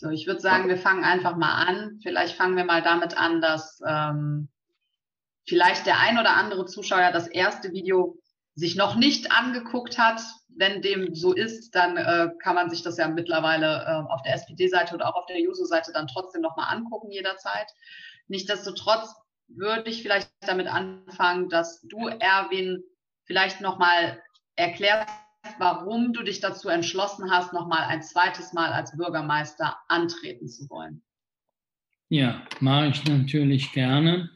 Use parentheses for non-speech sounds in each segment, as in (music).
So, ich würde sagen, wir fangen einfach mal an. Vielleicht fangen wir mal damit an, dass ähm, vielleicht der ein oder andere Zuschauer das erste Video sich noch nicht angeguckt hat. Wenn dem so ist, dann äh, kann man sich das ja mittlerweile äh, auf der SPD-Seite oder auch auf der Juso-Seite dann trotzdem nochmal angucken jederzeit. Nichtsdestotrotz würde ich vielleicht damit anfangen, dass du, Erwin, vielleicht nochmal erklärst, warum du dich dazu entschlossen hast, nochmal ein zweites Mal als Bürgermeister antreten zu wollen. Ja, mache ich natürlich gerne.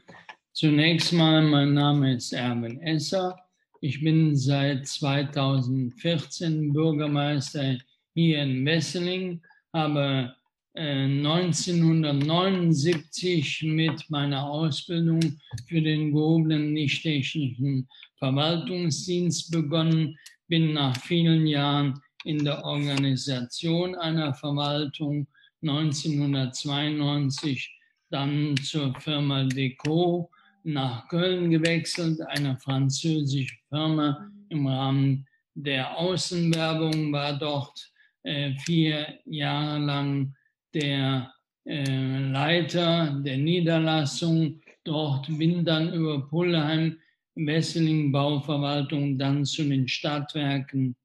Zunächst mal, mein Name ist Erwin Esser. Ich bin seit 2014 Bürgermeister hier in Wesseling, habe 1979 äh, mit meiner Ausbildung für den gehobenen nicht-technischen Verwaltungsdienst begonnen, bin nach vielen Jahren in der Organisation einer Verwaltung 1992 dann zur Firma Deco nach Köln gewechselt, eine französische Firma im Rahmen der Außenwerbung, war dort äh, vier Jahre lang der äh, Leiter der Niederlassung. Dort bin dann über Pullheim, Wesseling Bauverwaltung, dann zu den Stadtwerken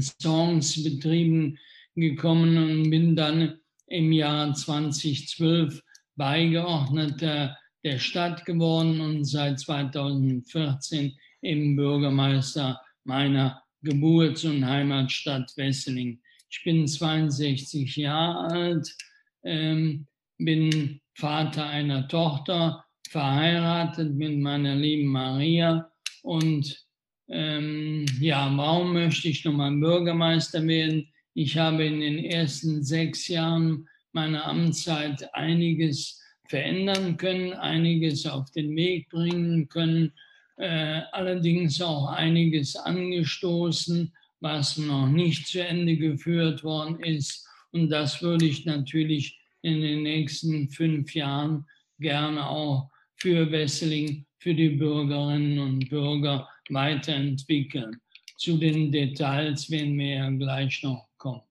Songs betrieben gekommen und bin dann im Jahr 2012 Beigeordneter der Stadt geworden und seit 2014 im Bürgermeister meiner Geburts- und Heimatstadt Wesseling. Ich bin 62 Jahre alt, ähm, bin Vater einer Tochter, verheiratet mit meiner lieben Maria und ähm, ja, warum möchte ich nochmal Bürgermeister werden? Ich habe in den ersten sechs Jahren meiner Amtszeit einiges verändern können, einiges auf den Weg bringen können, äh, allerdings auch einiges angestoßen, was noch nicht zu Ende geführt worden ist. Und das würde ich natürlich in den nächsten fünf Jahren gerne auch für Wesseling, für die Bürgerinnen und Bürger weiterentwickeln. Zu den Details werden wir ja gleich noch kommen.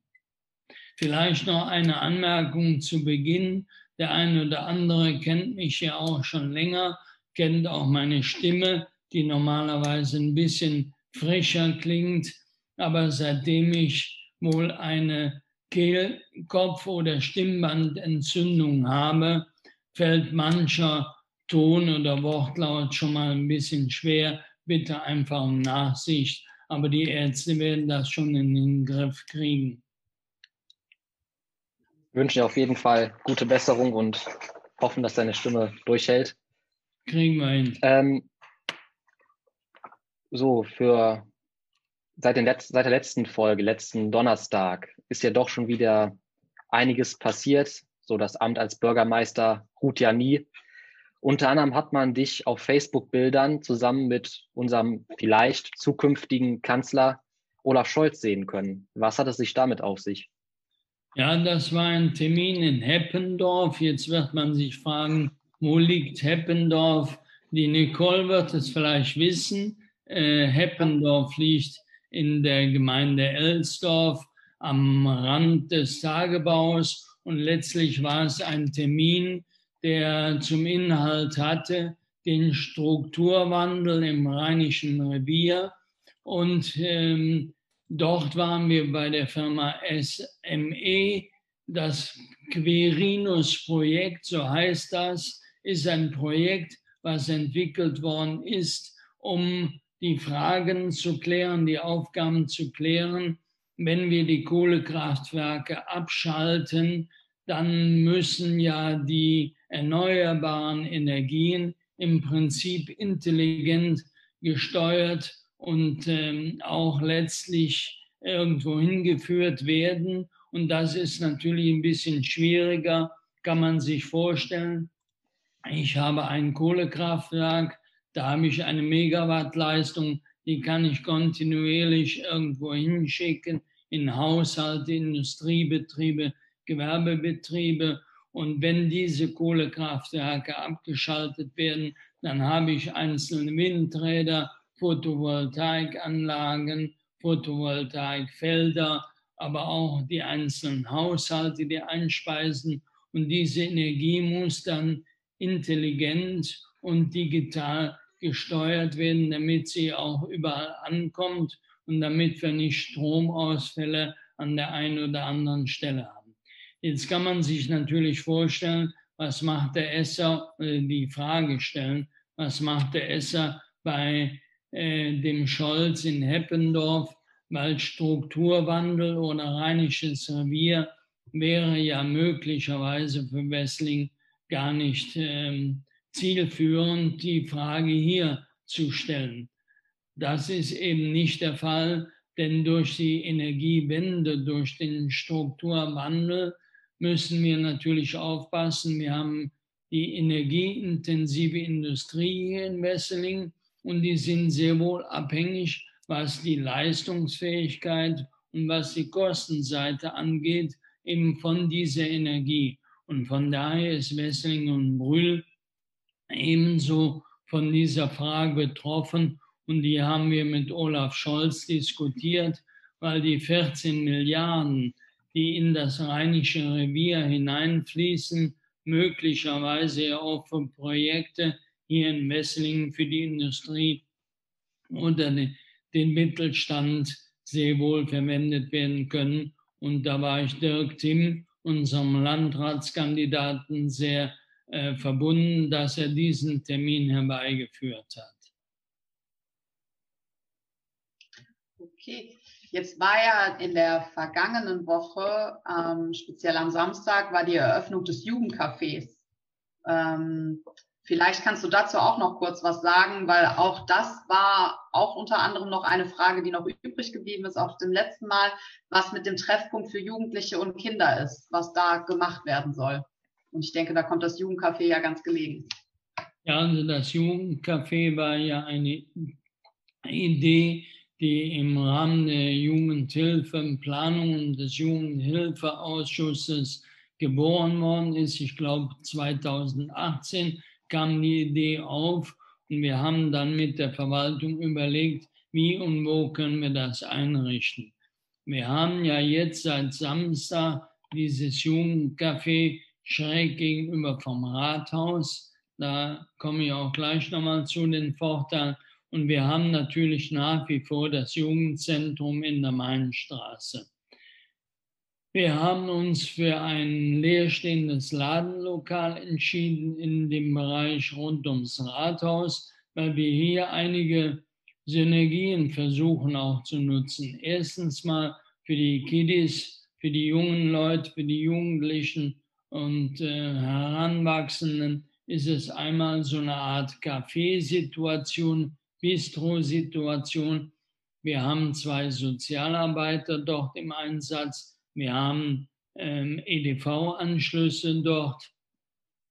Vielleicht noch eine Anmerkung zu Beginn. Der eine oder andere kennt mich ja auch schon länger, kennt auch meine Stimme, die normalerweise ein bisschen frischer klingt aber seitdem ich wohl eine Kehlkopf- oder Stimmbandentzündung habe, fällt mancher Ton oder Wortlaut schon mal ein bisschen schwer. Bitte einfach um Nachsicht. Aber die Ärzte werden das schon in den Griff kriegen. Ich wünsche dir auf jeden Fall gute Besserung und hoffen, dass deine Stimme durchhält. Kriegen wir hin. Ähm, so, für seit, Letz-, seit der letzten Folge, letzten Donnerstag, ist ja doch schon wieder einiges passiert. So das Amt als Bürgermeister ruht ja nie. Unter anderem hat man dich auf Facebook-Bildern zusammen mit unserem vielleicht zukünftigen Kanzler Olaf Scholz sehen können. Was hat es sich damit auf sich? Ja, das war ein Termin in Heppendorf. Jetzt wird man sich fragen, wo liegt Heppendorf? Die Nicole wird es vielleicht wissen. Äh, Heppendorf liegt in der Gemeinde Elsdorf am Rand des Tagebaus. Und letztlich war es ein Termin, der zum Inhalt hatte, den Strukturwandel im Rheinischen Revier. Und ähm, dort waren wir bei der Firma SME. Das Querinus-Projekt, so heißt das, ist ein Projekt, was entwickelt worden ist, um die Fragen zu klären, die Aufgaben zu klären. Wenn wir die Kohlekraftwerke abschalten, dann müssen ja die erneuerbaren Energien im Prinzip intelligent gesteuert und ähm, auch letztlich irgendwo hingeführt werden. Und das ist natürlich ein bisschen schwieriger, kann man sich vorstellen. Ich habe ein Kohlekraftwerk, da habe ich eine Megawattleistung, die kann ich kontinuierlich irgendwo hinschicken, in Haushalte, Industriebetriebe, Gewerbebetriebe. Und wenn diese Kohlekraftwerke abgeschaltet werden, dann habe ich einzelne Windräder, Photovoltaikanlagen, Photovoltaikfelder, aber auch die einzelnen Haushalte, die einspeisen. Und diese Energie muss dann intelligent und digital gesteuert werden, damit sie auch überall ankommt und damit wir nicht Stromausfälle an der einen oder anderen Stelle haben. Jetzt kann man sich natürlich vorstellen, was macht der Esser, äh, die Frage stellen, was macht der Esser bei äh, dem Scholz in Heppendorf, weil Strukturwandel oder Rheinisches Revier wäre ja möglicherweise für Wessling gar nicht ähm, zielführend, die Frage hier zu stellen. Das ist eben nicht der Fall, denn durch die Energiewende, durch den Strukturwandel müssen wir natürlich aufpassen. Wir haben die energieintensive Industrie hier in Wesseling und die sind sehr wohl abhängig, was die Leistungsfähigkeit und was die Kostenseite angeht, eben von dieser Energie. Und von daher ist Wesseling und Brühl ebenso von dieser Frage betroffen. Und die haben wir mit Olaf Scholz diskutiert, weil die 14 Milliarden, die in das Rheinische Revier hineinfließen, möglicherweise auch für Projekte hier in Messlingen für die Industrie oder den Mittelstand sehr wohl verwendet werden können. Und da war ich Dirk Timm, unserem Landratskandidaten, sehr äh, verbunden, dass er diesen Termin herbeigeführt hat. Okay, jetzt war ja in der vergangenen Woche, ähm, speziell am Samstag, war die Eröffnung des Jugendcafés. Ähm, vielleicht kannst du dazu auch noch kurz was sagen, weil auch das war auch unter anderem noch eine Frage, die noch übrig geblieben ist auf dem letzten Mal, was mit dem Treffpunkt für Jugendliche und Kinder ist, was da gemacht werden soll. Und ich denke, da kommt das Jugendcafé ja ganz gelegen. Ja, also das Jugendcafé war ja eine Idee, die im Rahmen der Jugendhilfeplanung des Jugendhilfeausschusses geboren worden ist. Ich glaube, 2018 kam die Idee auf und wir haben dann mit der Verwaltung überlegt, wie und wo können wir das einrichten. Wir haben ja jetzt seit Samstag dieses Jugendcafé schräg gegenüber vom Rathaus. Da komme ich auch gleich nochmal zu den Vorteilen. Und wir haben natürlich nach wie vor das Jugendzentrum in der Mainstraße. Wir haben uns für ein leerstehendes Ladenlokal entschieden in dem Bereich rund ums Rathaus, weil wir hier einige Synergien versuchen auch zu nutzen. Erstens mal für die Kiddies, für die jungen Leute, für die Jugendlichen und äh, Heranwachsenden ist es einmal so eine Art Kaffeesituation, Bistro-Situation. Wir haben zwei Sozialarbeiter dort im Einsatz. Wir haben ähm, EDV-Anschlüsse dort.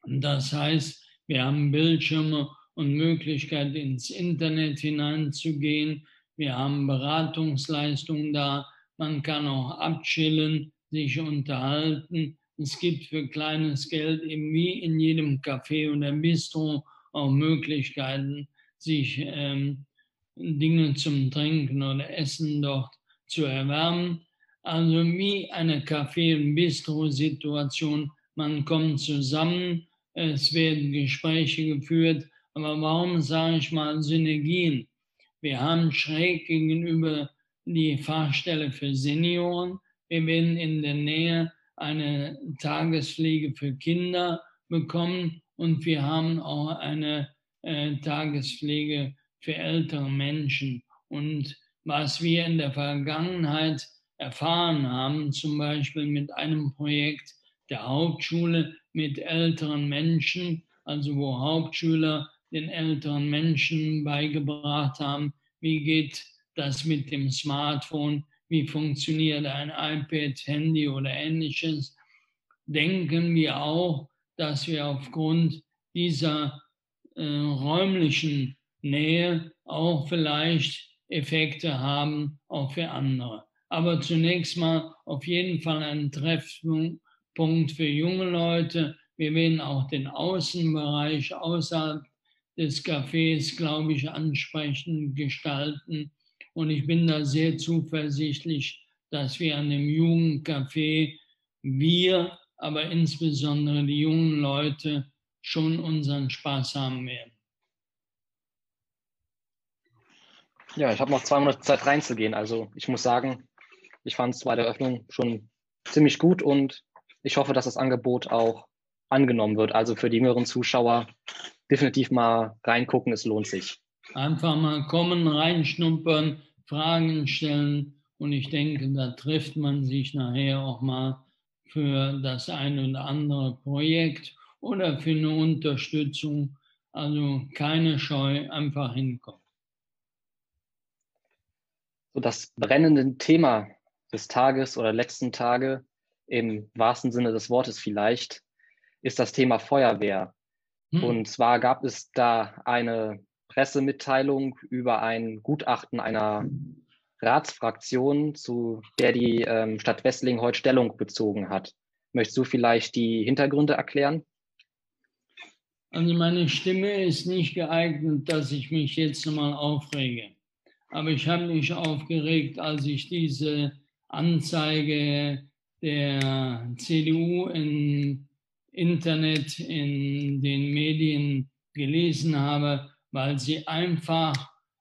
Das heißt, wir haben Bildschirme und Möglichkeit ins Internet hineinzugehen. Wir haben Beratungsleistungen da. Man kann auch abchillen, sich unterhalten. Es gibt für kleines Geld eben wie in jedem Café oder Bistro auch Möglichkeiten, sich ähm, Dinge zum Trinken oder Essen dort zu erwärmen. Also wie eine Café- und Bistro-Situation. Man kommt zusammen, es werden Gespräche geführt. Aber warum sage ich mal Synergien? Wir haben schräg gegenüber die Fahrstelle für Senioren. Wir werden in der Nähe eine Tagespflege für Kinder bekommen und wir haben auch eine äh, Tagespflege für ältere Menschen. Und was wir in der Vergangenheit erfahren haben, zum Beispiel mit einem Projekt der Hauptschule mit älteren Menschen, also wo Hauptschüler den älteren Menschen beigebracht haben, wie geht das mit dem Smartphone, wie funktioniert ein iPad, Handy oder ähnliches, denken wir auch, dass wir aufgrund dieser äh, räumlichen Nähe auch vielleicht Effekte haben, auch für andere. Aber zunächst mal auf jeden Fall ein Treffpunkt für junge Leute. Wir werden auch den Außenbereich außerhalb des Cafés, glaube ich, ansprechend gestalten. Und ich bin da sehr zuversichtlich, dass wir an dem Jugendcafé, wir, aber insbesondere die jungen Leute, schon unseren Spaß haben werden. Ja, ich habe noch zwei Monate Zeit reinzugehen. Also ich muss sagen, ich fand es bei der Öffnung schon ziemlich gut und ich hoffe, dass das Angebot auch angenommen wird. Also für die jüngeren Zuschauer definitiv mal reingucken, es lohnt sich. Einfach mal kommen, reinschnuppern, Fragen stellen und ich denke, da trifft man sich nachher auch mal für das ein oder andere Projekt oder für eine Unterstützung. Also keine Scheu, einfach hinkommen. So das brennende Thema des Tages oder letzten Tage, im wahrsten Sinne des Wortes vielleicht, ist das Thema Feuerwehr. Hm. Und zwar gab es da eine Pressemitteilung über ein Gutachten einer Ratsfraktion, zu der die ähm, Stadt Wessling heute Stellung bezogen hat. Möchtest du vielleicht die Hintergründe erklären? Also meine Stimme ist nicht geeignet, dass ich mich jetzt nochmal aufrege. Aber ich habe mich aufgeregt, als ich diese Anzeige der CDU im Internet, in den Medien gelesen habe, weil sie einfach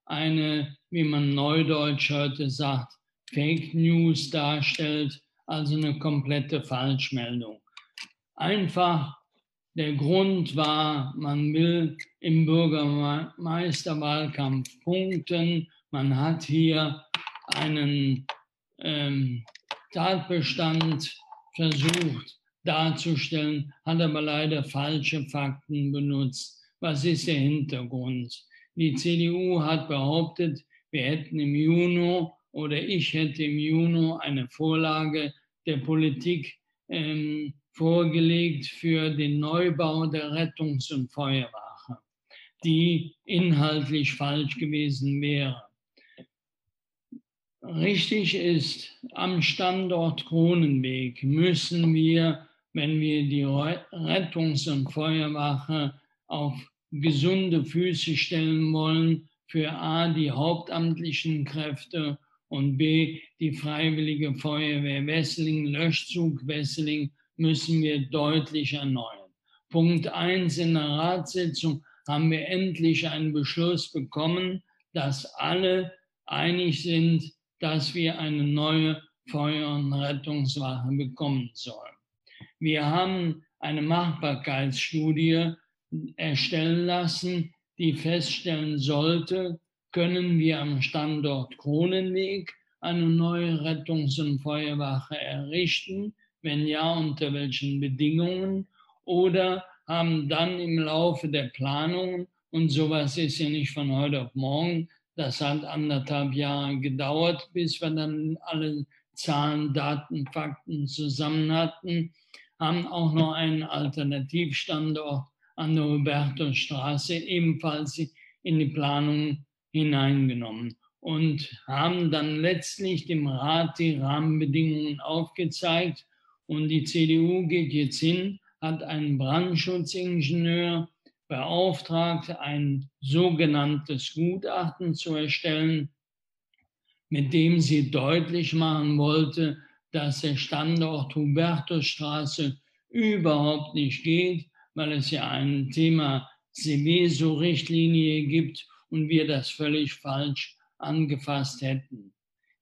eine, wie man neudeutsch heute sagt, Fake News darstellt, also eine komplette Falschmeldung. Einfach der Grund war, man will im Bürgermeisterwahlkampf punkten man hat hier einen ähm, Tatbestand versucht darzustellen, hat aber leider falsche Fakten benutzt. Was ist der Hintergrund? Die CDU hat behauptet, wir hätten im Juni oder ich hätte im Juni eine Vorlage der Politik ähm, vorgelegt für den Neubau der Rettungs- und Feuerwache, die inhaltlich falsch gewesen wäre. Richtig ist, am Standort Kronenweg müssen wir, wenn wir die Rettungs- und Feuerwache auf gesunde Füße stellen wollen, für A die hauptamtlichen Kräfte und B die Freiwillige Feuerwehr Wesseling, Löschzug Wesseling, müssen wir deutlich erneuern. Punkt 1 in der Ratssitzung haben wir endlich einen Beschluss bekommen, dass alle einig sind, dass wir eine neue Feuer- und Rettungswache bekommen sollen. Wir haben eine Machbarkeitsstudie erstellen lassen, die feststellen sollte, können wir am Standort Kronenweg eine neue Rettungs- und Feuerwache errichten? Wenn ja, unter welchen Bedingungen? Oder haben dann im Laufe der Planung, und sowas ist ja nicht von heute auf morgen, das hat anderthalb Jahre gedauert, bis wir dann alle Zahlen, Daten, Fakten zusammen hatten, haben auch noch einen Alternativstandort an der Hubertusstraße ebenfalls in die Planung hineingenommen und haben dann letztlich dem Rat die Rahmenbedingungen aufgezeigt. Und die CDU geht jetzt hin, hat einen Brandschutzingenieur beauftragt, ein sogenanntes Gutachten zu erstellen, mit dem sie deutlich machen wollte, dass der Standort Hubertusstraße überhaupt nicht geht, weil es ja ein Thema Seveso-Richtlinie gibt und wir das völlig falsch angefasst hätten.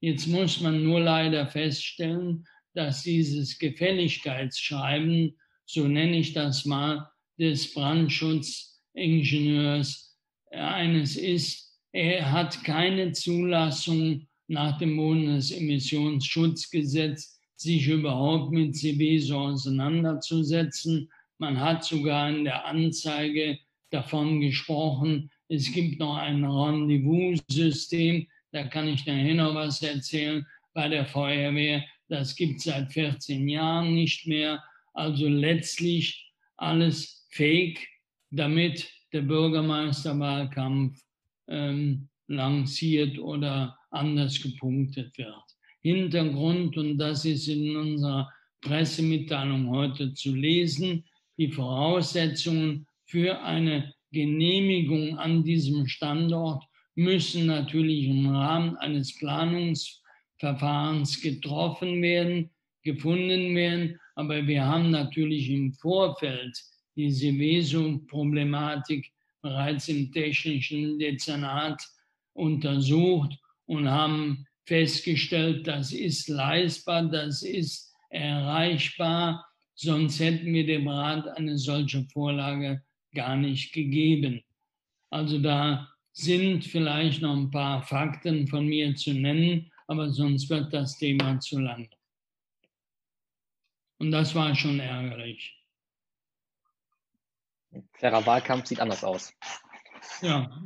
Jetzt muss man nur leider feststellen, dass dieses Gefälligkeitsschreiben, so nenne ich das mal, des Brandschutzingenieurs eines ist, er hat keine Zulassung nach dem Bundesemissionsschutzgesetz, sich überhaupt mit CBSO auseinanderzusetzen. Man hat sogar in der Anzeige davon gesprochen, es gibt noch ein Rendezvous-System, da kann ich nachher noch was erzählen, bei der Feuerwehr. Das gibt es seit 14 Jahren nicht mehr. Also letztlich alles fake, damit der Bürgermeisterwahlkampf ähm, lanciert oder anders gepunktet wird. Hintergrund, und das ist in unserer Pressemitteilung heute zu lesen, die Voraussetzungen für eine Genehmigung an diesem Standort müssen natürlich im Rahmen eines Planungs Verfahrens getroffen werden, gefunden werden. Aber wir haben natürlich im Vorfeld diese Veso-Problematik bereits im technischen Dezernat untersucht und haben festgestellt, das ist leistbar, das ist erreichbar, sonst hätten wir dem Rat eine solche Vorlage gar nicht gegeben. Also da sind vielleicht noch ein paar Fakten von mir zu nennen, aber sonst wird das Thema zu lang. Und das war schon ärgerlich. Fairer Wahlkampf sieht anders aus. Ja,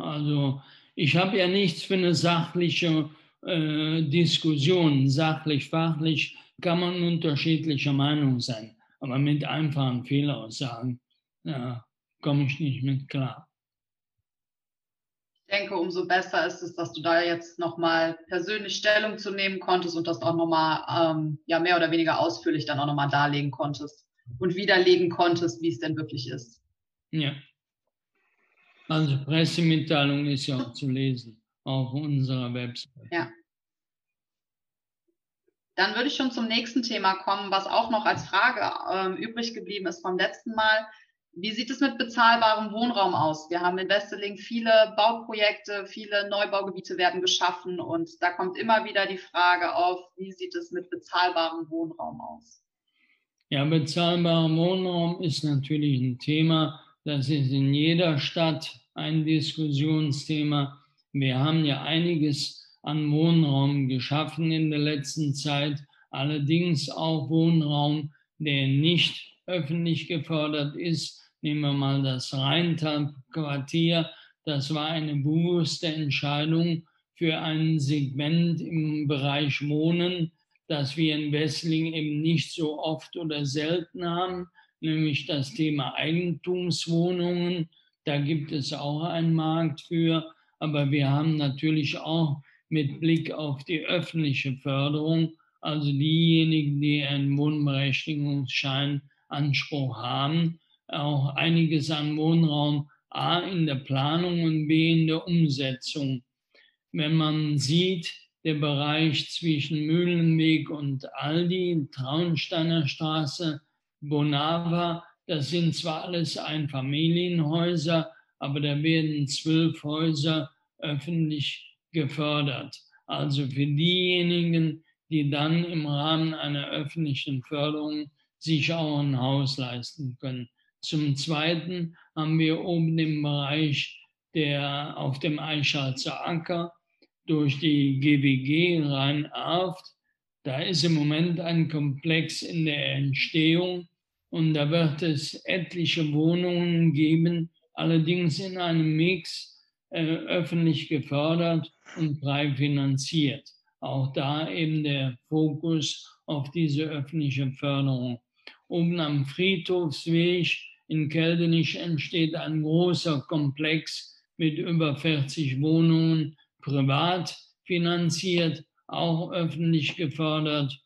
also ich habe ja nichts für eine sachliche äh, Diskussion. Sachlich, fachlich kann man unterschiedlicher Meinung sein. Aber mit einfachen Fehlaussagen ja, komme ich nicht mit klar. Denke, umso besser ist es, dass du da jetzt nochmal persönlich Stellung zu nehmen konntest und das auch nochmal ähm, ja, mehr oder weniger ausführlich dann auch nochmal darlegen konntest und widerlegen konntest, wie es denn wirklich ist. Ja. Also Pressemitteilung ist ja auch zu lesen auf unserer Website. Ja. Dann würde ich schon zum nächsten Thema kommen, was auch noch als Frage ähm, übrig geblieben ist vom letzten Mal. Wie sieht es mit bezahlbarem Wohnraum aus? Wir haben in Westeling viele Bauprojekte, viele Neubaugebiete werden geschaffen und da kommt immer wieder die Frage auf, wie sieht es mit bezahlbarem Wohnraum aus? Ja, bezahlbarer Wohnraum ist natürlich ein Thema, das ist in jeder Stadt ein Diskussionsthema. Wir haben ja einiges an Wohnraum geschaffen in der letzten Zeit, allerdings auch Wohnraum, der nicht öffentlich gefördert ist, Nehmen wir mal das Rheintal-Quartier. Das war eine bewusste Entscheidung für ein Segment im Bereich Wohnen, das wir in Wessling eben nicht so oft oder selten haben, nämlich das Thema Eigentumswohnungen. Da gibt es auch einen Markt für, aber wir haben natürlich auch mit Blick auf die öffentliche Förderung, also diejenigen, die einen Wohnberechtigungsschein Anspruch haben, auch einiges an Wohnraum A in der Planung und B in der Umsetzung. Wenn man sieht, der Bereich zwischen Mühlenweg und Aldi, Traunsteiner Straße, Bonava, das sind zwar alles Einfamilienhäuser, aber da werden zwölf Häuser öffentlich gefördert. Also für diejenigen, die dann im Rahmen einer öffentlichen Förderung sich auch ein Haus leisten können. Zum Zweiten haben wir oben im Bereich der auf dem Eichschalzer Acker durch die GWG Rhein-Arft. Da ist im Moment ein Komplex in der Entstehung und da wird es etliche Wohnungen geben, allerdings in einem Mix äh, öffentlich gefördert und frei finanziert. Auch da eben der Fokus auf diese öffentliche Förderung. Oben am Friedhofsweg in Keldenich entsteht ein großer Komplex mit über 40 Wohnungen, privat finanziert, auch öffentlich gefördert.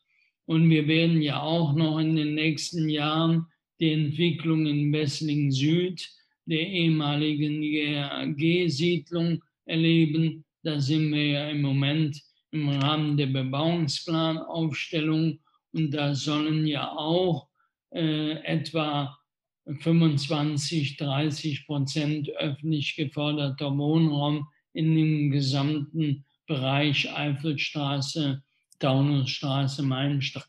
Und wir werden ja auch noch in den nächsten Jahren die Entwicklung in Wessling Süd, der ehemaligen GAG-Siedlung, erleben. Da sind wir ja im Moment im Rahmen der Bebauungsplanaufstellung und da sollen ja auch äh, etwa 25, 30 Prozent öffentlich geförderter Wohnraum in dem gesamten Bereich Eifelstraße, Taunusstraße, Mainstraße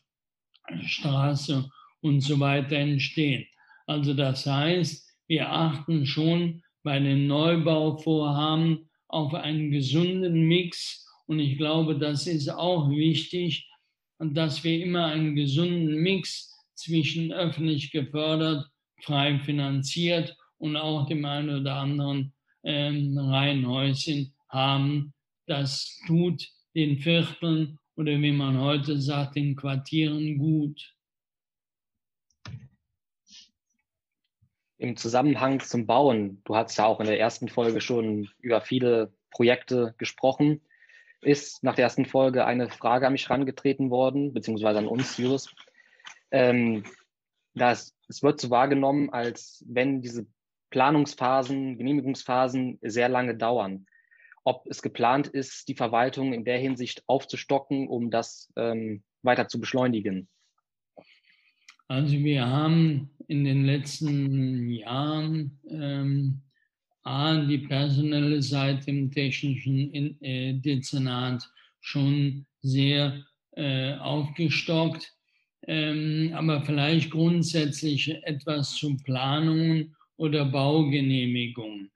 und so weiter entstehen. Also das heißt, wir achten schon bei den Neubauvorhaben auf einen gesunden Mix und ich glaube, das ist auch wichtig, dass wir immer einen gesunden Mix zwischen öffentlich gefördert frei finanziert und auch dem einen oder anderen ähm, Reihenhäuschen haben. Das tut den Vierteln oder wie man heute sagt, den Quartieren gut. Im Zusammenhang zum Bauen, du hast ja auch in der ersten Folge schon über viele Projekte gesprochen, ist nach der ersten Folge eine Frage an mich herangetreten worden, beziehungsweise an uns, Jus. Ähm, dass es wird so wahrgenommen, als wenn diese Planungsphasen, Genehmigungsphasen sehr lange dauern. ob es geplant ist, die Verwaltung in der Hinsicht aufzustocken, um das ähm, weiter zu beschleunigen. Also wir haben in den letzten Jahren ähm, A, die personelle Seite im technischen in, äh, Dezernat schon sehr äh, aufgestockt, ähm, aber vielleicht grundsätzlich etwas zu Planungen oder Baugenehmigungen.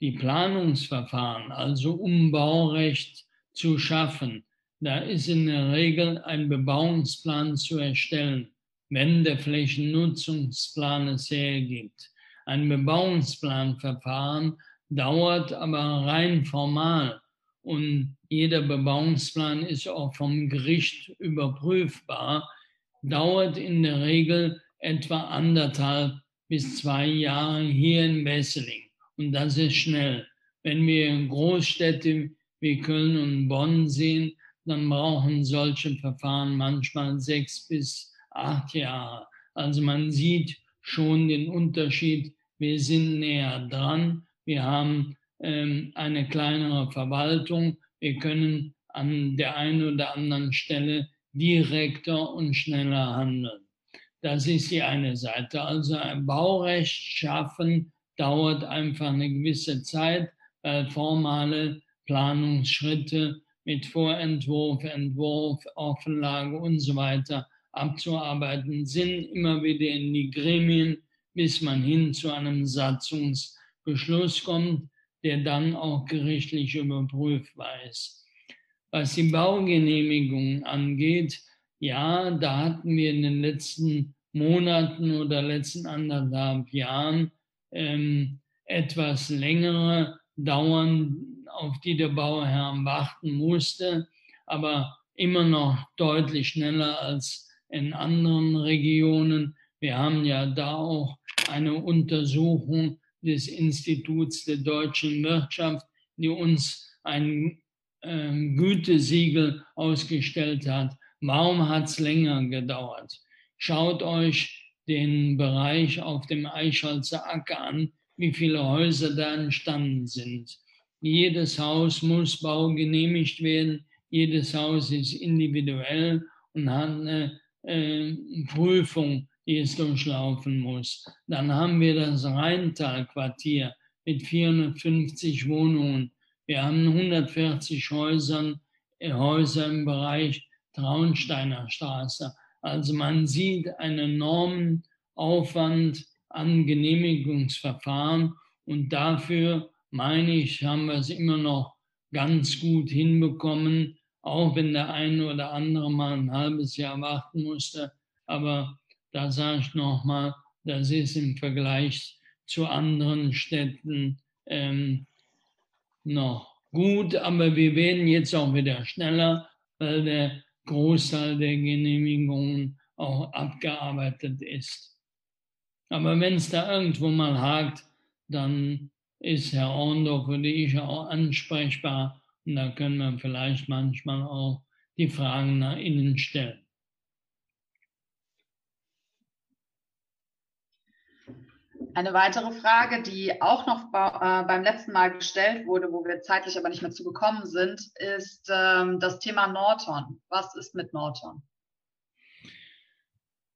Die Planungsverfahren, also um Baurecht zu schaffen, da ist in der Regel ein Bebauungsplan zu erstellen, wenn der Flächennutzungsplan es hergibt. Ein Bebauungsplanverfahren dauert aber rein formal und jeder Bebauungsplan ist auch vom Gericht überprüfbar, dauert in der Regel etwa anderthalb bis zwei Jahre hier in Wesseling. Und das ist schnell. Wenn wir Großstädte wie Köln und Bonn sehen, dann brauchen solche Verfahren manchmal sechs bis acht Jahre. Also man sieht schon den Unterschied. Wir sind näher dran. Wir haben ähm, eine kleinere Verwaltung. Wir können an der einen oder anderen Stelle direkter und schneller handeln. Das ist die eine Seite. Also ein Baurecht schaffen dauert einfach eine gewisse Zeit, weil formale Planungsschritte mit Vorentwurf, Entwurf, Offenlage und so weiter abzuarbeiten sind, immer wieder in die Gremien, bis man hin zu einem Satzungsbeschluss kommt, der dann auch gerichtlich überprüfbar ist. Was die Baugenehmigung angeht, ja, da hatten wir in den letzten Monaten oder letzten anderthalb Jahren ähm, etwas längere Dauern, auf die der Bauherr warten musste, aber immer noch deutlich schneller als in anderen Regionen. Wir haben ja da auch eine Untersuchung des Instituts der deutschen Wirtschaft, die uns ein ähm, Gütesiegel ausgestellt hat. Warum hat es länger gedauert? Schaut euch den Bereich auf dem Eichholzer Acker an, wie viele Häuser da entstanden sind. Jedes Haus muss baugenehmigt werden, jedes Haus ist individuell und hat eine äh, Prüfung, die es durchlaufen muss. Dann haben wir das Rheintalquartier mit 450 Wohnungen. Wir haben 140 Häusern, äh, Häuser im Bereich Traunsteiner Straße. Also man sieht einen enormen Aufwand an Genehmigungsverfahren und dafür, meine ich, haben wir es immer noch ganz gut hinbekommen, auch wenn der eine oder andere mal ein halbes Jahr warten musste. Aber da sage ich nochmal, das ist im Vergleich zu anderen Städten ähm, noch gut, aber wir werden jetzt auch wieder schneller, weil der Großteil der Genehmigungen auch abgearbeitet ist. Aber wenn es da irgendwo mal hakt, dann ist Herr Orndorf oder ich auch ansprechbar und da können wir vielleicht manchmal auch die Fragen nach innen stellen. Eine weitere Frage, die auch noch äh, beim letzten Mal gestellt wurde, wo wir zeitlich aber nicht mehr zu gekommen sind, ist ähm, das Thema Norton. Was ist mit Norton?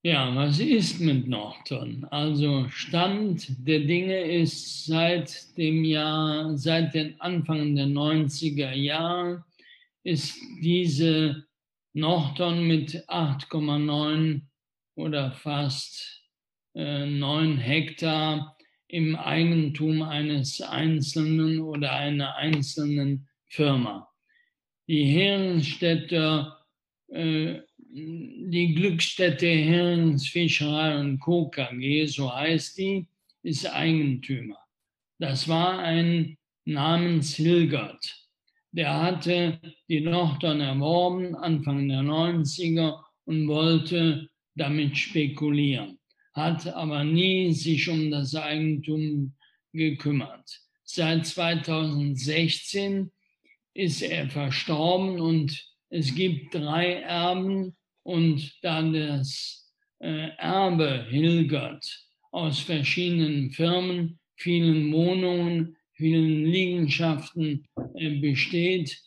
Ja, was ist mit Norton? Also Stand der Dinge ist seit dem Jahr, seit den Anfang der 90er Jahre ist diese Norton mit 8,9 oder fast 9 Hektar im Eigentum eines Einzelnen oder einer einzelnen Firma. Die Herrenstädter, äh, die Glücksstätte Herrensfischerei und Co. KG, so heißt die, ist Eigentümer. Das war ein namens Hilgert. Der hatte die Nordern erworben Anfang der 90er und wollte damit spekulieren hat aber nie sich um das Eigentum gekümmert. Seit 2016 ist er verstorben und es gibt drei Erben und da das äh, Erbe Hilgert aus verschiedenen Firmen, vielen Wohnungen, vielen Liegenschaften äh, besteht,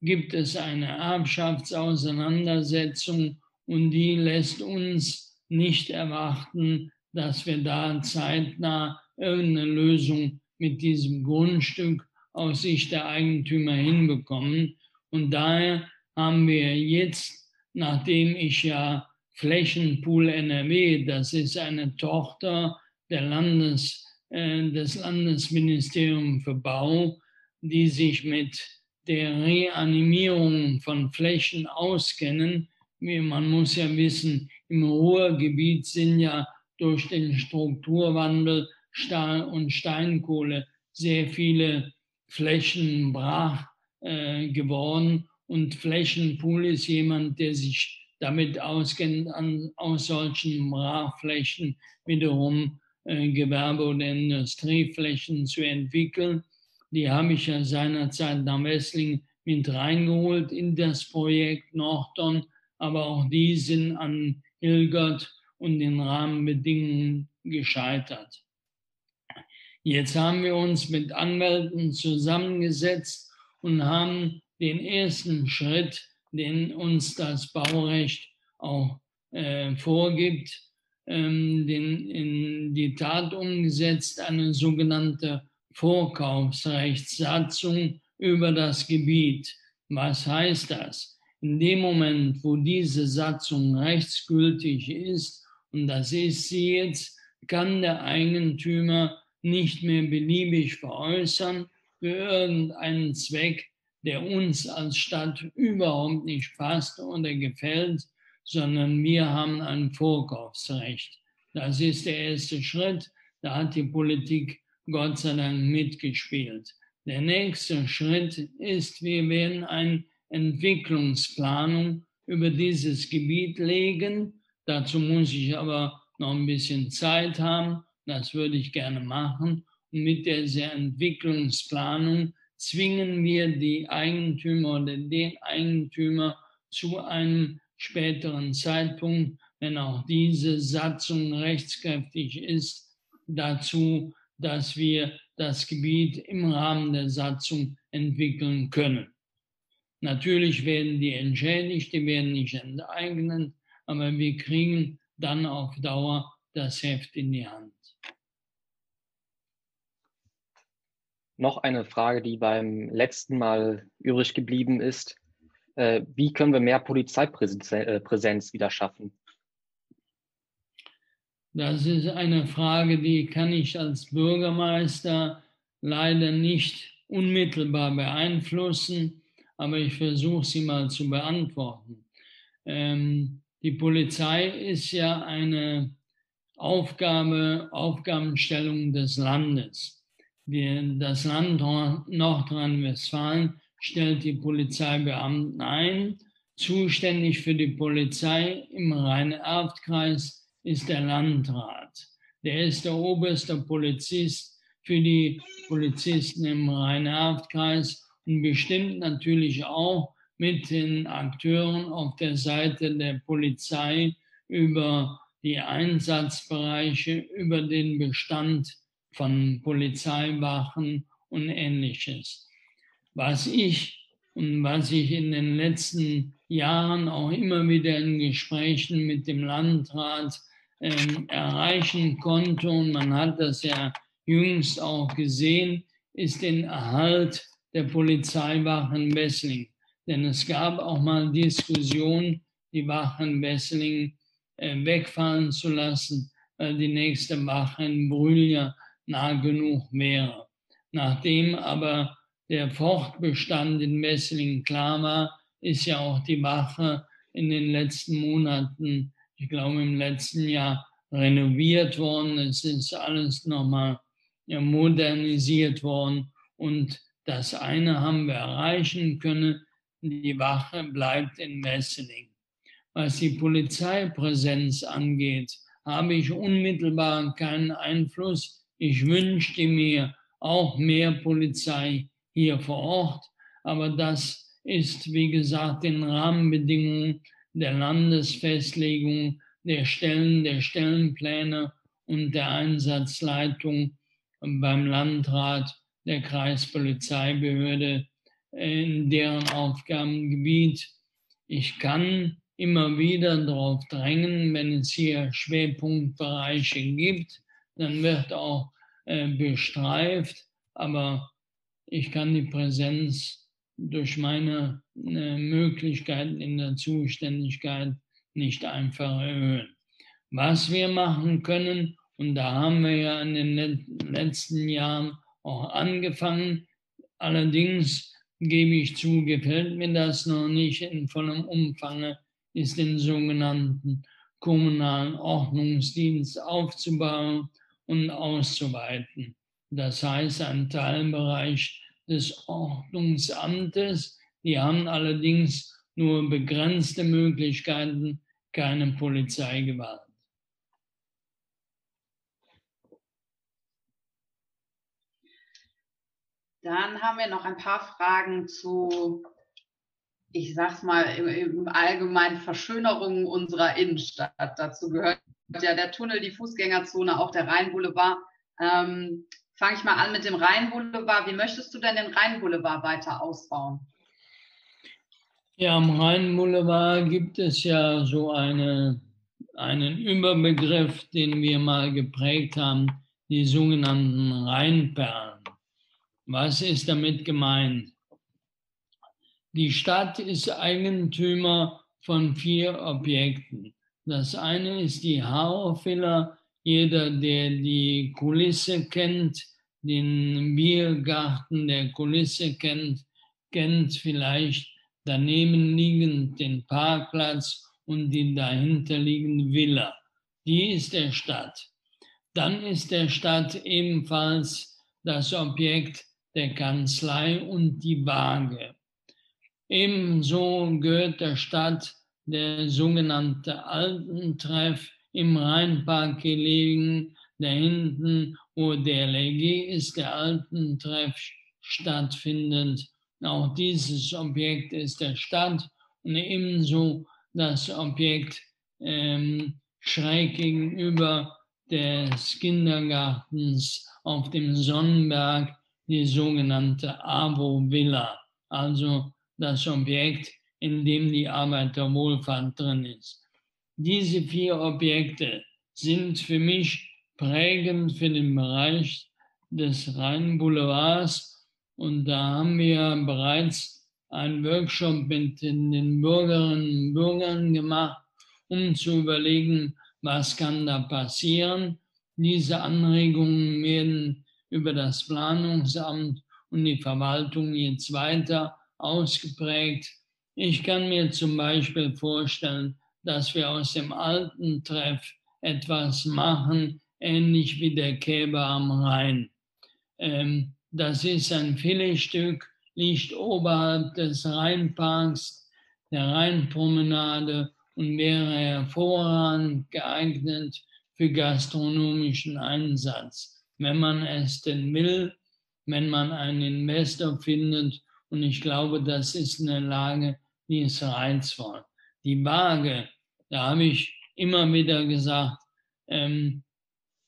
gibt es eine Erbschaftsauseinandersetzung und die lässt uns nicht erwarten, dass wir da zeitnah irgendeine Lösung mit diesem Grundstück aus Sicht der Eigentümer hinbekommen. Und daher haben wir jetzt, nachdem ich ja Flächenpool NRW, das ist eine Tochter der Landes, äh, des Landesministeriums für Bau, die sich mit der Reanimierung von Flächen auskennen. Man muss ja wissen, im Ruhrgebiet sind ja durch den Strukturwandel Stahl und Steinkohle sehr viele Flächen brach äh, geworden. Und Flächenpool ist jemand, der sich damit auskennt, an, aus solchen Brachflächen wiederum äh, Gewerbe- oder Industrieflächen zu entwickeln. Die habe ich ja seinerzeit nach Wessling mit reingeholt in das Projekt Nordon, aber auch die sind an Hilgert und den Rahmenbedingungen gescheitert. Jetzt haben wir uns mit Anwälten zusammengesetzt und haben den ersten Schritt, den uns das Baurecht auch äh, vorgibt, ähm, den, in die Tat umgesetzt, eine sogenannte Vorkaufsrechtssatzung über das Gebiet. Was heißt das? In dem Moment, wo diese Satzung rechtsgültig ist, und das ist sie jetzt, kann der Eigentümer nicht mehr beliebig veräußern für irgendeinen Zweck, der uns als Stadt überhaupt nicht passt oder gefällt, sondern wir haben ein Vorkaufsrecht. Das ist der erste Schritt. Da hat die Politik Gott sei Dank mitgespielt. Der nächste Schritt ist, wir werden eine Entwicklungsplanung über dieses Gebiet legen. Dazu muss ich aber noch ein bisschen Zeit haben. Das würde ich gerne machen. Und mit dieser Entwicklungsplanung zwingen wir die Eigentümer oder den Eigentümer zu einem späteren Zeitpunkt, wenn auch diese Satzung rechtskräftig ist, dazu, dass wir das Gebiet im Rahmen der Satzung entwickeln können. Natürlich werden die entschädigt, die werden nicht enteignet, aber wir kriegen dann auf Dauer das Heft in die Hand. Noch eine Frage, die beim letzten Mal übrig geblieben ist. Äh, wie können wir mehr Polizeipräsenz äh, wieder schaffen? Das ist eine Frage, die kann ich als Bürgermeister leider nicht unmittelbar beeinflussen, aber ich versuche sie mal zu beantworten. Ähm, die Polizei ist ja eine Aufgabe, Aufgabenstellung des Landes. Wir, das Land Nordrhein-Westfalen stellt die Polizeibeamten ein. Zuständig für die Polizei im Rhein-Erft-Kreis ist der Landrat. Der ist der oberste Polizist für die Polizisten im Rhein-Erft-Kreis und bestimmt natürlich auch mit den Akteuren auf der Seite der Polizei über die Einsatzbereiche, über den Bestand von Polizeiwachen und ähnliches. Was ich und was ich in den letzten Jahren auch immer wieder in Gesprächen mit dem Landrat ähm, erreichen konnte, und man hat das ja jüngst auch gesehen, ist den Erhalt der Polizeiwachen Wessling. Denn es gab auch mal Diskussionen, die Wachen Wessling äh, wegfahren zu lassen, weil die nächste Wache in Brühl nah genug wäre. Nachdem aber der Fortbestand in Messlingen klar war, ist ja auch die Wache in den letzten Monaten, ich glaube im letzten Jahr, renoviert worden. Es ist alles nochmal modernisiert worden. Und das eine haben wir erreichen können, die Wache bleibt in Messeling. Was die Polizeipräsenz angeht, habe ich unmittelbar keinen Einfluss. Ich wünschte mir auch mehr Polizei hier vor Ort, aber das ist, wie gesagt, den Rahmenbedingungen der Landesfestlegung der Stellen, der Stellenpläne und der Einsatzleitung beim Landrat der Kreispolizeibehörde in deren Aufgabengebiet. Ich kann immer wieder darauf drängen, wenn es hier Schwerpunktbereiche gibt, dann wird auch äh, bestreift, aber ich kann die Präsenz durch meine äh, Möglichkeiten in der Zuständigkeit nicht einfach erhöhen. Was wir machen können, und da haben wir ja in den letzten Jahren auch angefangen, allerdings gebe ich zu, gefällt mir das noch nicht in vollem Umfang, ist den sogenannten kommunalen Ordnungsdienst aufzubauen und auszuweiten. Das heißt, ein Teilbereich des Ordnungsamtes, die haben allerdings nur begrenzte Möglichkeiten, keine Polizeigewalt. Dann haben wir noch ein paar Fragen zu, ich sag's mal, im, im Allgemeinen Verschönerung unserer Innenstadt. Dazu gehört ja der Tunnel, die Fußgängerzone, auch der Rheinboulevard. Ähm, Fange ich mal an mit dem Rheinboulevard. Wie möchtest du denn den Rheinboulevard weiter ausbauen? Ja, am Rheinboulevard gibt es ja so eine, einen Überbegriff, den wir mal geprägt haben, die sogenannten Rheinperlen. Was ist damit gemeint? Die Stadt ist Eigentümer von vier Objekten. Das eine ist die Hauervilla. Jeder, der die Kulisse kennt, den Biergarten der Kulisse kennt, kennt vielleicht daneben liegend den Parkplatz und die dahinter liegende Villa. Die ist der Stadt. Dann ist der Stadt ebenfalls das Objekt der Kanzlei und die Waage. Ebenso gehört der Stadt der sogenannte Altentreff im Rheinpark gelegen, da hinten, wo der LG ist, der Altentreff stattfindet. Auch dieses Objekt ist der Stadt und ebenso das Objekt ähm, schräg gegenüber des Kindergartens auf dem Sonnenberg die sogenannte AWO-Villa, also das Objekt, in dem die Arbeiterwohlfahrt drin ist. Diese vier Objekte sind für mich prägend für den Bereich des Rheinboulevards und da haben wir bereits einen Workshop mit den Bürgerinnen und Bürgern gemacht, um zu überlegen, was kann da passieren. Diese Anregungen werden über das Planungsamt und die Verwaltung jetzt weiter ausgeprägt. Ich kann mir zum Beispiel vorstellen, dass wir aus dem alten Treff etwas machen, ähnlich wie der Käber am Rhein. Ähm, das ist ein Filetstück, liegt oberhalb des Rheinparks, der Rheinpromenade und wäre hervorragend geeignet für gastronomischen Einsatz wenn man es denn will, wenn man einen Investor findet. Und ich glaube, das ist eine Lage, die ist reizvoll. Die Waage, da habe ich immer wieder gesagt, ähm,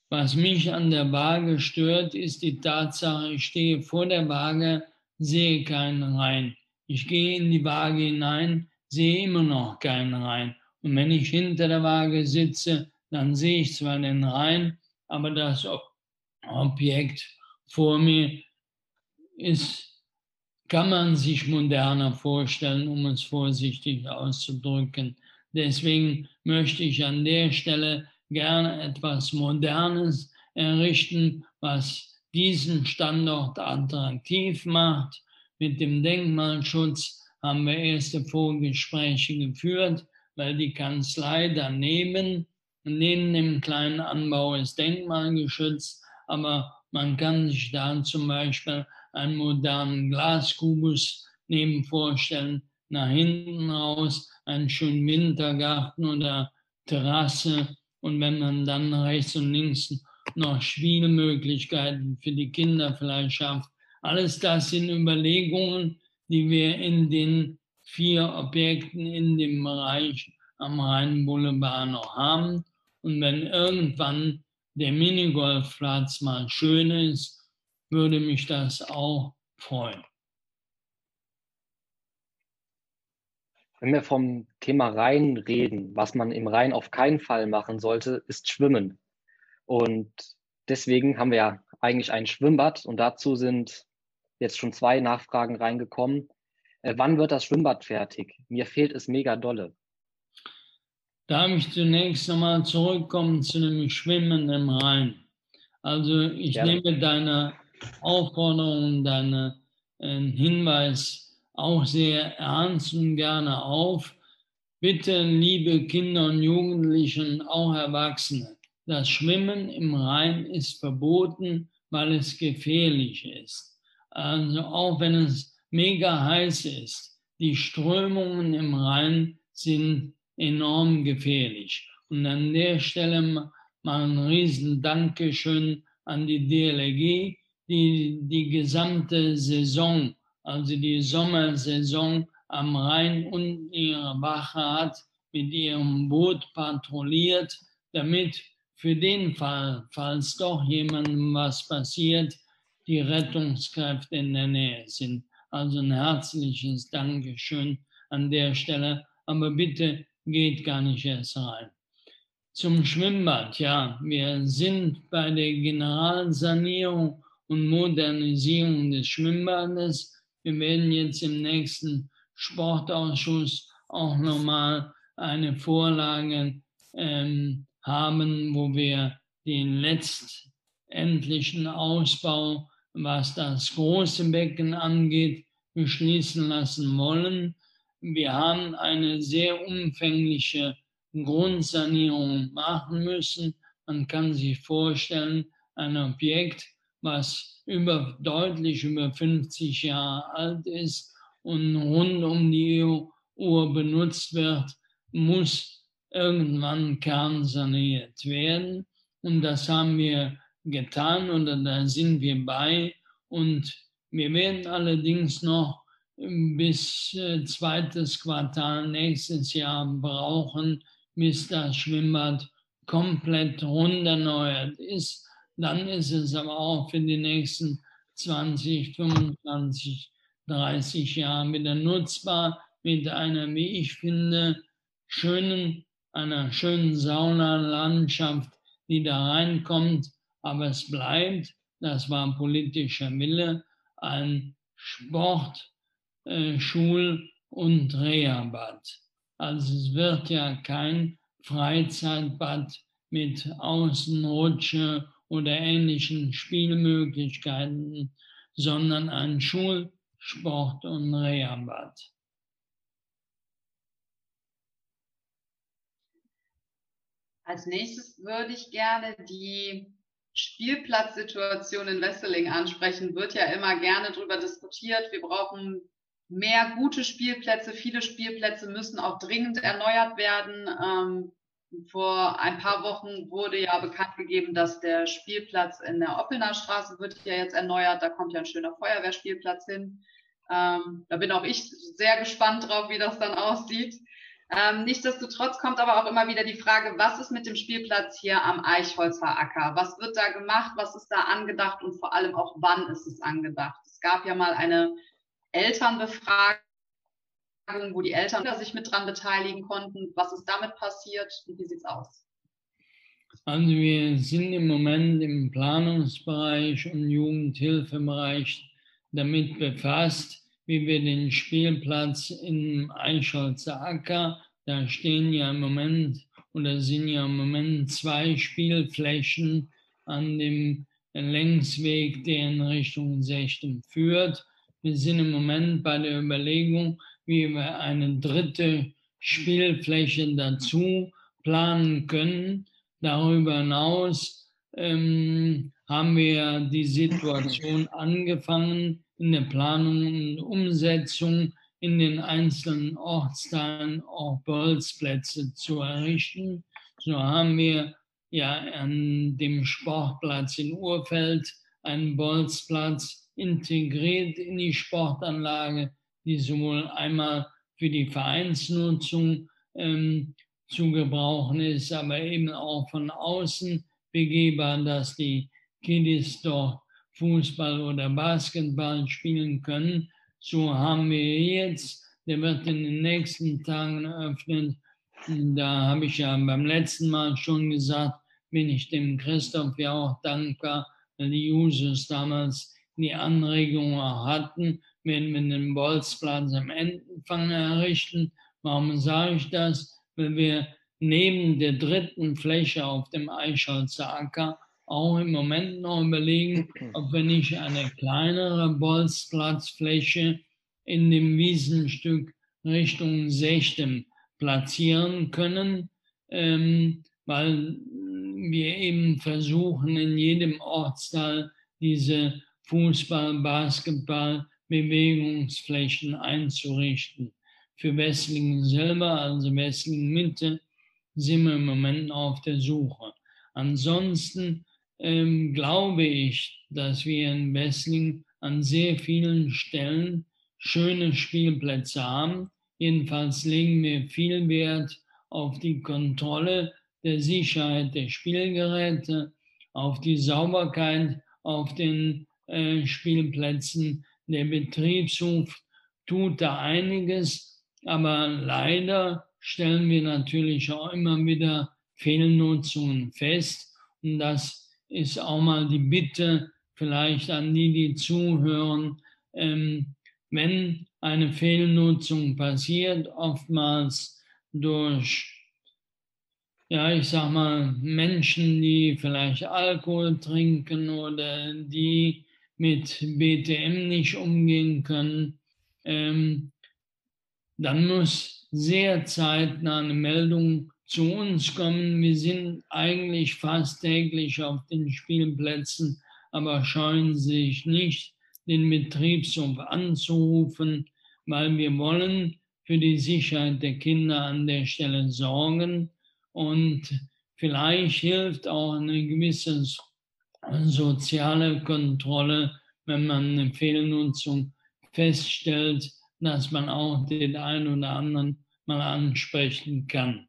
was mich an der Waage stört, ist die Tatsache, ich stehe vor der Waage, sehe keinen Rhein. Ich gehe in die Waage hinein, sehe immer noch keinen Rhein. Und wenn ich hinter der Waage sitze, dann sehe ich zwar den Rhein, aber das Objekt vor mir ist, kann man sich moderner vorstellen, um es vorsichtig auszudrücken. Deswegen möchte ich an der Stelle gerne etwas Modernes errichten, was diesen Standort attraktiv macht. Mit dem Denkmalschutz haben wir erste Vorgespräche geführt, weil die Kanzlei daneben, neben dem kleinen Anbau ist denkmalgeschützt, aber man kann sich da zum Beispiel einen modernen Glaskubus neben vorstellen, nach hinten raus einen schönen Wintergarten oder Terrasse und wenn man dann rechts und links noch Spielmöglichkeiten für die Kinder vielleicht schafft. Alles das sind Überlegungen, die wir in den vier Objekten in dem Bereich am Rhein-Boulevard noch haben. Und wenn irgendwann der Minigolfplatz mal schön ist, würde mich das auch freuen. Wenn wir vom Thema Rhein reden, was man im Rhein auf keinen Fall machen sollte, ist Schwimmen. Und deswegen haben wir ja eigentlich ein Schwimmbad und dazu sind jetzt schon zwei Nachfragen reingekommen. Äh, wann wird das Schwimmbad fertig? Mir fehlt es mega dolle. Darf ich zunächst nochmal zurückkommen zu dem Schwimmen im Rhein? Also ich ja. nehme deine Aufforderung, deinen äh, Hinweis auch sehr ernst und gerne auf. Bitte, liebe Kinder und Jugendlichen, auch Erwachsene, das Schwimmen im Rhein ist verboten, weil es gefährlich ist. Also auch wenn es mega heiß ist, die Strömungen im Rhein sind enorm gefährlich. Und an der Stelle mal ein riesen Dankeschön an die DLRG, die die gesamte Saison also die Sommersaison am Rhein und ihre Wache hat mit ihrem Boot patrouilliert, damit für den Fall, falls doch jemandem was passiert, die Rettungskräfte in der Nähe sind. Also ein herzliches Dankeschön an der Stelle, aber bitte geht gar nicht erst rein. Zum Schwimmbad, ja, wir sind bei der Generalsanierung und Modernisierung des Schwimmbades wir werden jetzt im nächsten Sportausschuss auch nochmal eine Vorlage ähm, haben, wo wir den letztendlichen Ausbau, was das große Becken angeht, beschließen lassen wollen. Wir haben eine sehr umfängliche Grundsanierung machen müssen. Man kann sich vorstellen, ein Objekt, was über, deutlich über 50 Jahre alt ist und rund um die Uhr benutzt wird, muss irgendwann kernsaniert werden. Und das haben wir getan oder da sind wir bei. Und wir werden allerdings noch bis äh, zweites Quartal nächstes Jahr brauchen, bis das Schwimmbad komplett rund erneuert ist dann ist es aber auch für die nächsten 20, 25, 30 Jahre wieder nutzbar mit einer, wie ich finde, schönen, einer schönen Saunalandschaft, die da reinkommt. Aber es bleibt, das war politischer Wille, ein Sport, äh, Schul- und Rehabad. Also es wird ja kein Freizeitbad mit Außenrutsche oder ähnlichen Spielmöglichkeiten, sondern ein Schul-, Sport- und Rehabad. Als nächstes würde ich gerne die Spielplatzsituation in Wesseling ansprechen. Wird ja immer gerne darüber diskutiert. Wir brauchen mehr gute Spielplätze. Viele Spielplätze müssen auch dringend erneuert werden. Ähm, vor ein paar Wochen wurde ja bekannt gegeben, dass der Spielplatz in der Oppelner Straße wird ja jetzt erneuert. Da kommt ja ein schöner Feuerwehrspielplatz hin. Ähm, da bin auch ich sehr gespannt drauf, wie das dann aussieht. Ähm, nichtsdestotrotz kommt aber auch immer wieder die Frage, was ist mit dem Spielplatz hier am Eichholzer Acker? Was wird da gemacht? Was ist da angedacht? Und vor allem auch, wann ist es angedacht? Es gab ja mal eine Elternbefragung wo die Eltern sich mit dran beteiligen konnten. Was ist damit passiert und wie sieht es aus? Also wir sind im Moment im Planungsbereich und Jugendhilfebereich damit befasst, wie wir den Spielplatz im Eichholzer Acker, da stehen ja im Moment oder sind ja im Moment zwei Spielflächen an dem Längsweg, der in Richtung Sechtem führt. Wir sind im Moment bei der Überlegung, wie wir eine dritte Spielfläche dazu planen können. Darüber hinaus ähm, haben wir die Situation angefangen, in der Planung und Umsetzung in den einzelnen Ortsteilen auch Bolzplätze zu errichten. So haben wir ja an dem Sportplatz in Urfeld einen Bolzplatz integriert in die Sportanlage die sowohl einmal für die Vereinsnutzung ähm, zu gebrauchen ist, aber eben auch von außen begehbar, dass die Kiddies dort Fußball oder Basketball spielen können. So haben wir jetzt, der wird in den nächsten Tagen eröffnet. Da habe ich ja beim letzten Mal schon gesagt, bin ich dem Christoph ja auch dankbar, die Jusos damals die Anregung auch hatten, wenn wir den Bolzplatz am Endfang errichten. Warum sage ich das? Weil wir neben der dritten Fläche auf dem Eichholzer Acker auch im Moment noch überlegen, (clears throat) ob wir nicht eine kleinere Bolzplatzfläche in dem Wiesenstück Richtung Sechtem platzieren können, ähm, weil wir eben versuchen, in jedem Ortsteil diese Fußball-, Basketball-, Bewegungsflächen einzurichten. Für Wesslingen selber, also Wesslingen Mitte, sind wir im Moment auf der Suche. Ansonsten ähm, glaube ich, dass wir in Wesslingen an sehr vielen Stellen schöne Spielplätze haben. Jedenfalls legen wir viel Wert auf die Kontrolle der Sicherheit der Spielgeräte, auf die Sauberkeit auf den Spielplätzen. Der Betriebshof tut da einiges, aber leider stellen wir natürlich auch immer wieder Fehlnutzungen fest. Und das ist auch mal die Bitte vielleicht an die, die zuhören, ähm, wenn eine Fehlnutzung passiert, oftmals durch, ja, ich sag mal, Menschen, die vielleicht Alkohol trinken oder die mit BTM nicht umgehen können, ähm, dann muss sehr zeitnah eine Meldung zu uns kommen. Wir sind eigentlich fast täglich auf den Spielplätzen, aber scheuen sich nicht, den Betriebshof anzurufen, weil wir wollen für die Sicherheit der Kinder an der Stelle sorgen und vielleicht hilft auch eine gewisse soziale Kontrolle, wenn man eine Fehlnutzung feststellt, dass man auch den einen oder anderen mal ansprechen kann.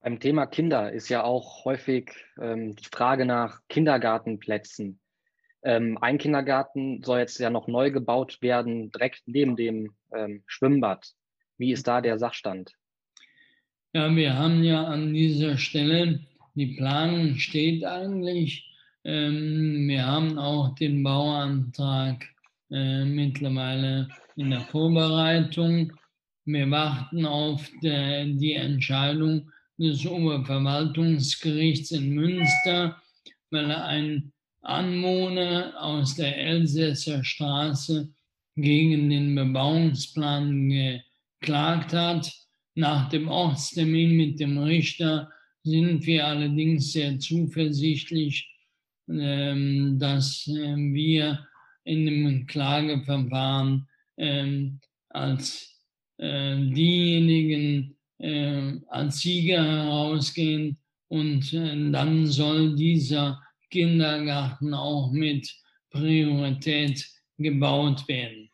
Beim Thema Kinder ist ja auch häufig ähm, die Frage nach Kindergartenplätzen. Ähm, ein Kindergarten soll jetzt ja noch neu gebaut werden, direkt neben dem ähm, Schwimmbad. Wie ist da der Sachstand? Ja, wir haben ja an dieser Stelle, die Planung steht eigentlich. Ähm, wir haben auch den Bauantrag äh, mittlerweile in der Vorbereitung. Wir warten auf der, die Entscheidung des Oberverwaltungsgerichts in Münster, weil ein Anwohner aus der Elsässer Straße gegen den Bebauungsplan geklagt hat. Nach dem Ortstermin mit dem Richter sind wir allerdings sehr zuversichtlich, ähm, dass ähm, wir in dem Klageverfahren ähm, als äh, diejenigen äh, als Sieger herausgehen und äh, dann soll dieser Kindergarten auch mit Priorität gebaut werden.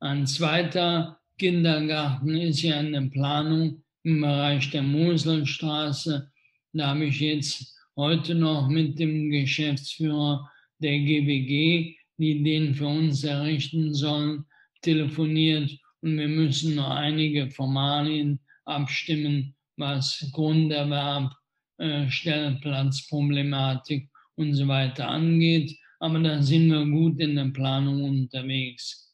Ein zweiter Kindergarten ist ja in der Planung im Bereich der Moselstraße. Da habe ich jetzt heute noch mit dem Geschäftsführer der GBG, die den für uns errichten sollen, telefoniert und wir müssen noch einige Formalien abstimmen, was Grunderwerb, äh, Stellplatzproblematik und so weiter angeht. Aber da sind wir gut in der Planung unterwegs.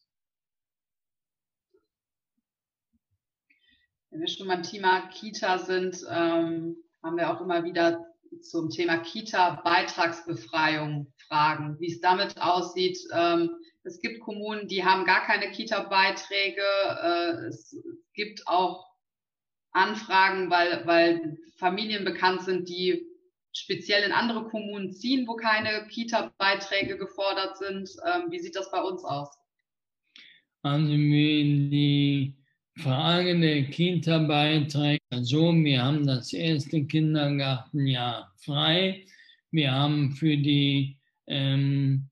Wenn wir schon beim Thema Kita sind, ähm, haben wir auch immer wieder zum Thema Kita-Beitragsbefreiung Fragen, wie es damit aussieht. Ähm, es gibt Kommunen, die haben gar keine Kita-Beiträge. Äh, es gibt auch Anfragen, weil, weil Familien bekannt sind, die speziell in andere Kommunen ziehen, wo keine Kita-Beiträge gefordert sind. Ähm, wie sieht das bei uns aus? Also die Frage der Kita-Beiträge, also wir haben das erste Kindergartenjahr frei. Wir haben für die, ähm,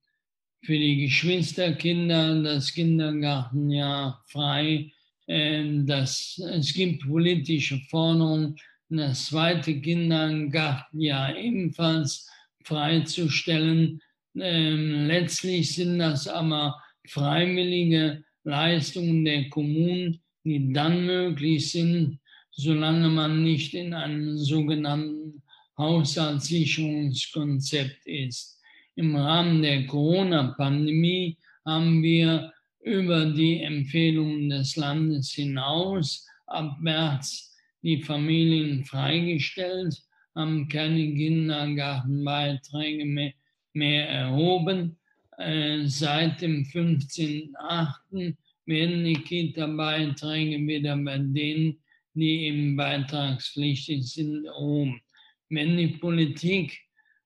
für die Geschwisterkinder das Kindergartenjahr frei. Ähm, das, es gibt politische Forderungen, das zweite Kindergartenjahr ebenfalls freizustellen. Ähm, letztlich sind das aber freiwillige Leistungen der Kommunen, die dann möglich sind, solange man nicht in einem sogenannten Haushaltssicherungskonzept ist. Im Rahmen der Corona-Pandemie haben wir über die Empfehlungen des Landes hinaus ab März die Familien freigestellt, haben keine Kindergartenbeiträge mehr, mehr erhoben. Äh, seit dem 15.8. werden die Kita-Beiträge wieder bei denen, die eben beitragspflichtig sind, erhoben. Wenn die Politik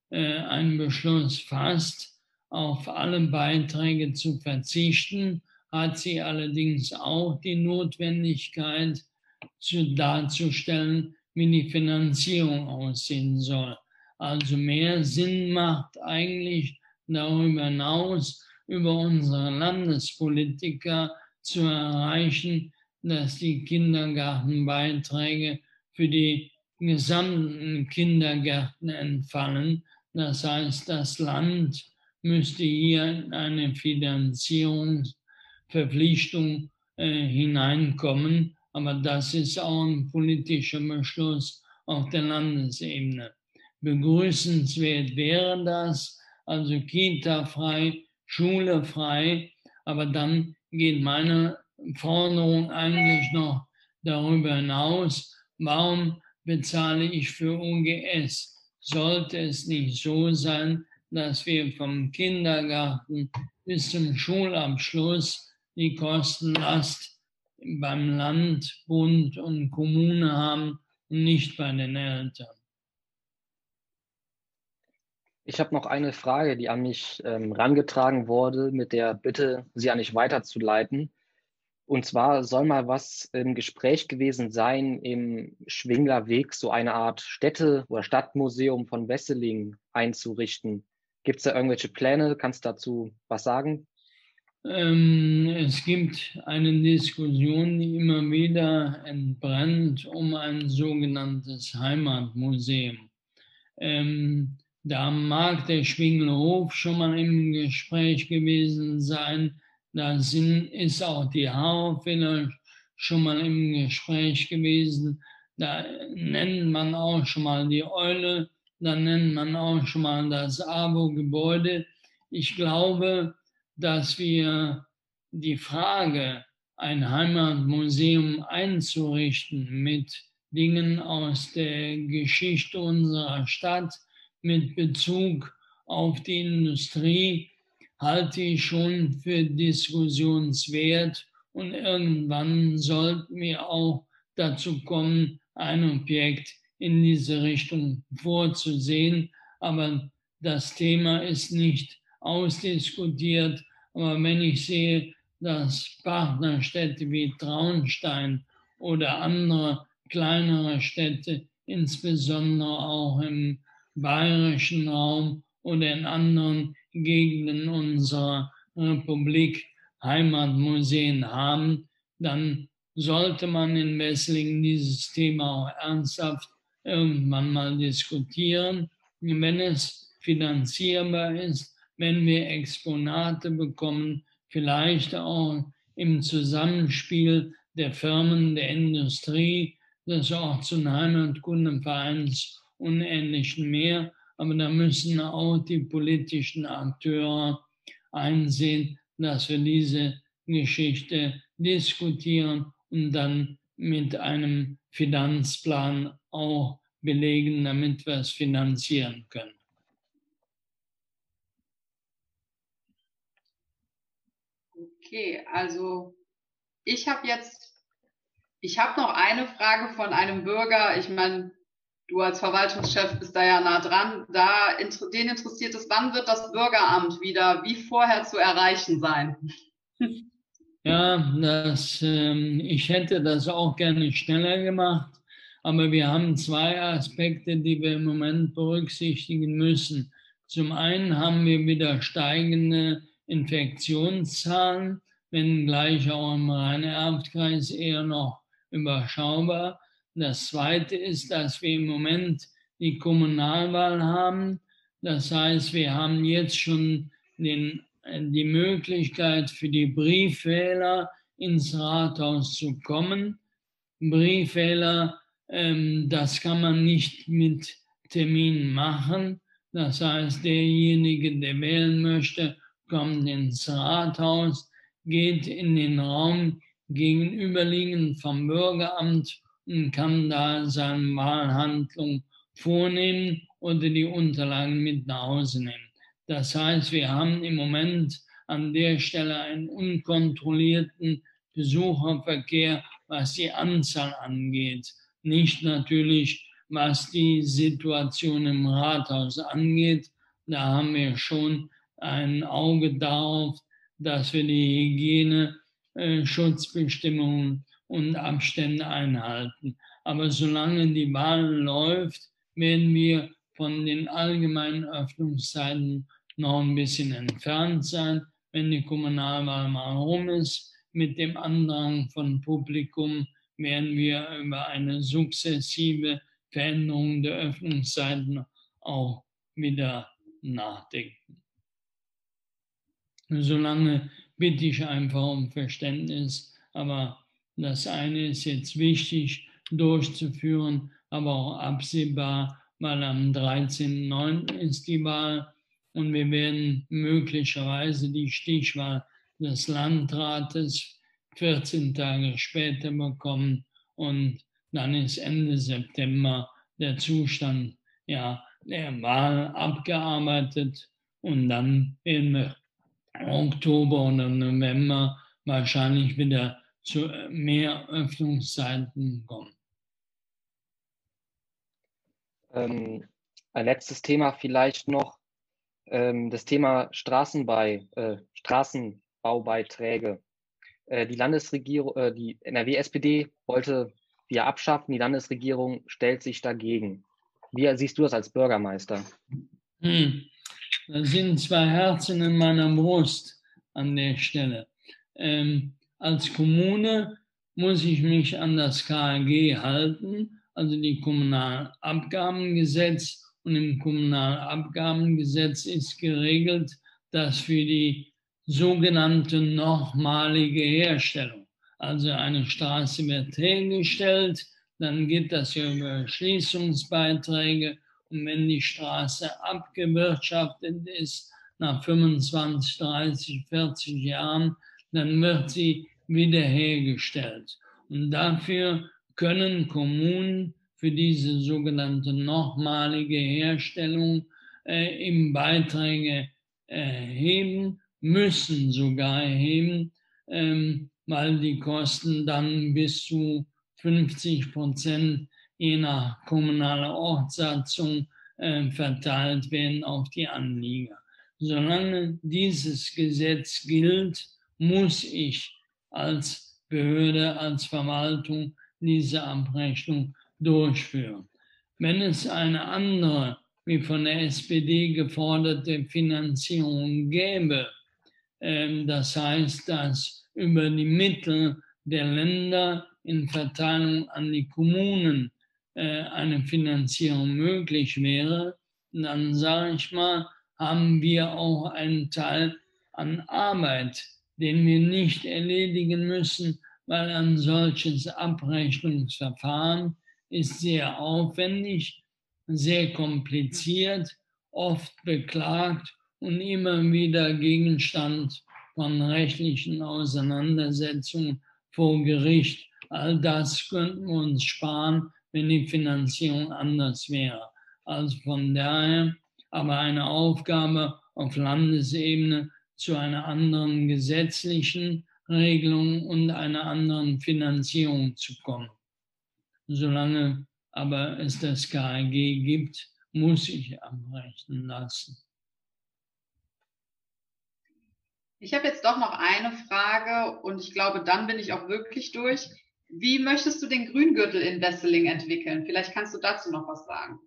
äh, einen Beschluss fasst, auf alle Beiträge zu verzichten, hat sie allerdings auch die Notwendigkeit zu, darzustellen, wie die Finanzierung aussehen soll. Also mehr Sinn macht eigentlich darüber hinaus, über unsere Landespolitiker zu erreichen, dass die Kindergartenbeiträge für die gesamten Kindergärten entfallen. Das heißt, das Land müsste hier eine Finanzierungsverpflichtung äh, hineinkommen. Aber das ist auch ein politischer Beschluss auf der Landesebene. Begrüßenswert wäre das, also Kita frei, Schule frei, aber dann geht meine Forderung eigentlich noch darüber hinaus, warum bezahle ich für UGS? Sollte es nicht so sein, dass wir vom Kindergarten bis zum Schulabschluss die Kostenlast beim Land, Bund und Kommune haben und nicht bei den Eltern. Ich habe noch eine Frage, die an mich ähm, rangetragen wurde, mit der Bitte, sie an mich weiterzuleiten. Und zwar soll mal was im Gespräch gewesen sein, im Schwinglerweg so eine Art Städte- oder Stadtmuseum von Wesseling einzurichten. Gibt es da irgendwelche Pläne? Kannst du dazu was sagen? Ähm, es gibt eine Diskussion, die immer wieder entbrennt um ein sogenanntes Heimatmuseum. Ähm, da mag der Schwingelhof schon mal im Gespräch gewesen sein. Da sind, ist auch die Haarfehler schon mal im Gespräch gewesen. Da nennt man auch schon mal die Eule, da nennt man auch schon mal das ABO-Gebäude. Ich glaube, dass wir die Frage, ein Heimatmuseum einzurichten mit Dingen aus der Geschichte unserer Stadt, mit Bezug auf die Industrie, halte ich schon für diskussionswert und irgendwann sollten wir auch dazu kommen, ein Objekt in diese Richtung vorzusehen. Aber das Thema ist nicht ausdiskutiert. Aber wenn ich sehe, dass Partnerstädte wie Traunstein oder andere kleinere Städte, insbesondere auch im bayerischen Raum oder in anderen Gegenden unserer Republik Heimatmuseen haben, dann sollte man in Wesslingen dieses Thema auch ernsthaft irgendwann mal diskutieren. Wenn es finanzierbar ist, wenn wir Exponate bekommen, vielleicht auch im Zusammenspiel der Firmen, der Industrie, des Orts- und Heimatkundenvereins und Ähnlichem mehr. Aber da müssen auch die politischen Akteure einsehen, dass wir diese Geschichte diskutieren und dann mit einem Finanzplan auch belegen, damit wir es finanzieren können. Okay, also ich habe jetzt, ich habe noch eine Frage von einem Bürger. Ich meine, du als Verwaltungschef bist da ja nah dran. Da den interessiert es, wann wird das Bürgeramt wieder wie vorher zu erreichen sein? Ja, das, ähm, ich hätte das auch gerne schneller gemacht, aber wir haben zwei Aspekte, die wir im Moment berücksichtigen müssen. Zum einen haben wir wieder steigende Infektionszahlen, wenngleich auch im Rhein-Erft-Kreis eher noch überschaubar. Das Zweite ist, dass wir im Moment die Kommunalwahl haben. Das heißt, wir haben jetzt schon den, äh, die Möglichkeit für die Briefwähler ins Rathaus zu kommen. Briefwähler, ähm, das kann man nicht mit Termin machen. Das heißt, derjenige, der wählen möchte, kommt ins Rathaus, geht in den Raum gegenüberliegend vom Bürgeramt und kann da seine Wahlhandlung vornehmen oder die Unterlagen mit nach Hause nehmen. Das heißt, wir haben im Moment an der Stelle einen unkontrollierten Besucherverkehr, was die Anzahl angeht. Nicht natürlich, was die Situation im Rathaus angeht. Da haben wir schon ein Auge darauf, dass wir die Hygieneschutzbestimmungen und Abstände einhalten. Aber solange die Wahl läuft, werden wir von den allgemeinen Öffnungszeiten noch ein bisschen entfernt sein. Wenn die Kommunalwahl mal rum ist, mit dem Andrang von Publikum werden wir über eine sukzessive Veränderung der Öffnungszeiten auch wieder nachdenken. Solange bitte ich einfach um Verständnis, aber das eine ist jetzt wichtig durchzuführen, aber auch absehbar, weil am 13.09. ist die Wahl und wir werden möglicherweise die Stichwahl des Landrates 14 Tage später bekommen und dann ist Ende September der Zustand ja, der Wahl abgearbeitet und dann im Oktober oder November wahrscheinlich wieder zu mehr Öffnungszeiten kommen. Ähm, ein letztes Thema vielleicht noch, ähm, das Thema Straßenbei, äh, Straßenbaubeiträge. Äh, die Landesregierung, äh, die NRW-SPD wollte die abschaffen, die Landesregierung stellt sich dagegen. Wie siehst du das als Bürgermeister? Hm. Da sind zwei Herzen in meiner Brust an der Stelle. Ähm, als Kommune muss ich mich an das KAG halten, also die Kommunalabgabengesetz. Und im Kommunalabgabengesetz ist geregelt, dass für die sogenannte nochmalige Herstellung, also eine Straße wird hergestellt, dann geht das ja über Schließungsbeiträge und wenn die Straße abgewirtschaftet ist, nach 25, 30, 40 Jahren, dann wird sie wiederhergestellt. Und dafür können Kommunen für diese sogenannte nochmalige Herstellung äh, im Beiträge erheben, müssen sogar erheben, ähm, weil die Kosten dann bis zu 50 Prozent je nach kommunaler Ortssatzung äh, verteilt werden auf die Anlieger. Solange dieses Gesetz gilt, muss ich als Behörde, als Verwaltung diese Abrechnung durchführen. Wenn es eine andere, wie von der SPD geforderte Finanzierung gäbe, äh, das heißt, dass über die Mittel der Länder in Verteilung an die Kommunen äh, eine Finanzierung möglich wäre, dann sage ich mal, haben wir auch einen Teil an Arbeit, den wir nicht erledigen müssen, weil ein solches Abrechnungsverfahren ist sehr aufwendig, sehr kompliziert, oft beklagt und immer wieder Gegenstand von rechtlichen Auseinandersetzungen vor Gericht. All das könnten wir uns sparen, wenn die Finanzierung anders wäre. Also von daher aber eine Aufgabe auf Landesebene zu einer anderen gesetzlichen Regelung und einer anderen Finanzierung zu kommen. Solange aber es das KAG gibt, muss ich abrechnen lassen. Ich habe jetzt doch noch eine Frage und ich glaube, dann bin ich auch wirklich durch. Wie möchtest du den Grüngürtel in Wesseling entwickeln? Vielleicht kannst du dazu noch was sagen.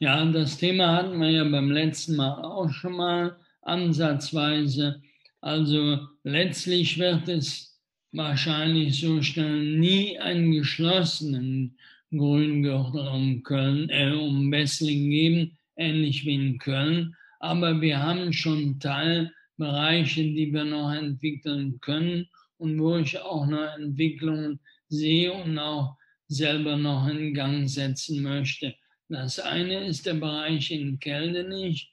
Ja, das Thema hatten wir ja beim letzten Mal auch schon mal ansatzweise. Also letztlich wird es wahrscheinlich so schnell nie einen geschlossenen Grüngürtel um Köln, äh, um Wesseling geben. ähnlich wie in Köln. Aber wir haben schon Teilbereiche, die wir noch entwickeln können und wo ich auch noch Entwicklungen sehe und auch selber noch in Gang setzen möchte. Das eine ist der Bereich in Keldenich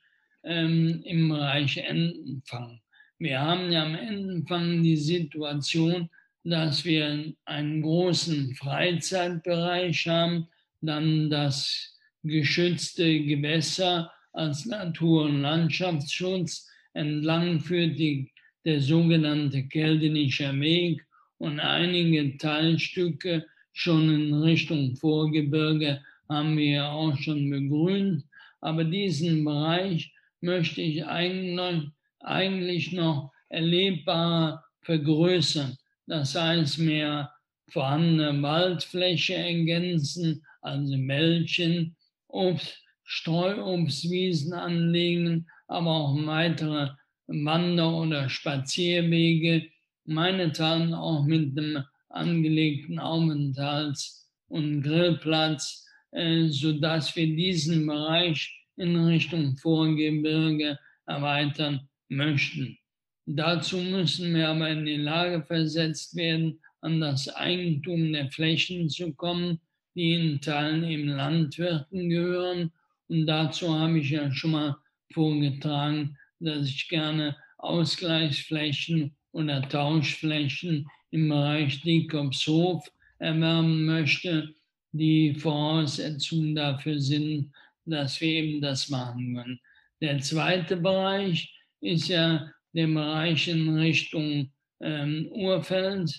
ähm, im Bereich Entenfang. Wir haben ja am Entenfang die Situation, dass wir einen großen Freizeitbereich haben, dann das geschützte Gewässer als Natur- und Landschaftsschutz entlang führt die, der sogenannte Keldenischer Weg und einige Teilstücke schon in Richtung Vorgebirge haben wir auch schon begrünt. Aber diesen Bereich möchte ich eigentlich, noch erlebbar vergrößern. Das heißt, mehr vorhandene Waldfläche ergänzen, also Mällchen, Obst, Streuobstwiesen anlegen, aber auch weitere Wander- oder Spazierwege, meinethalben auch mit einem angelegten Aufenthalts- und Grillplatz, äh, sodass wir diesen Bereich in Richtung Vorgebirge erweitern möchten. Dazu müssen wir aber in die Lage versetzt werden, an das Eigentum der Flächen zu kommen, die in Teilen eben Landwirten gehören. Und dazu habe ich ja schon mal vorgetragen, dass ich gerne Ausgleichsflächen oder Tauschflächen im Bereich Diekopshof erwerben möchte. Die Voraussetzungen dafür sind, dass wir eben das machen können. Der zweite Bereich ist ja der Bereich in Richtung ähm, Urfeld,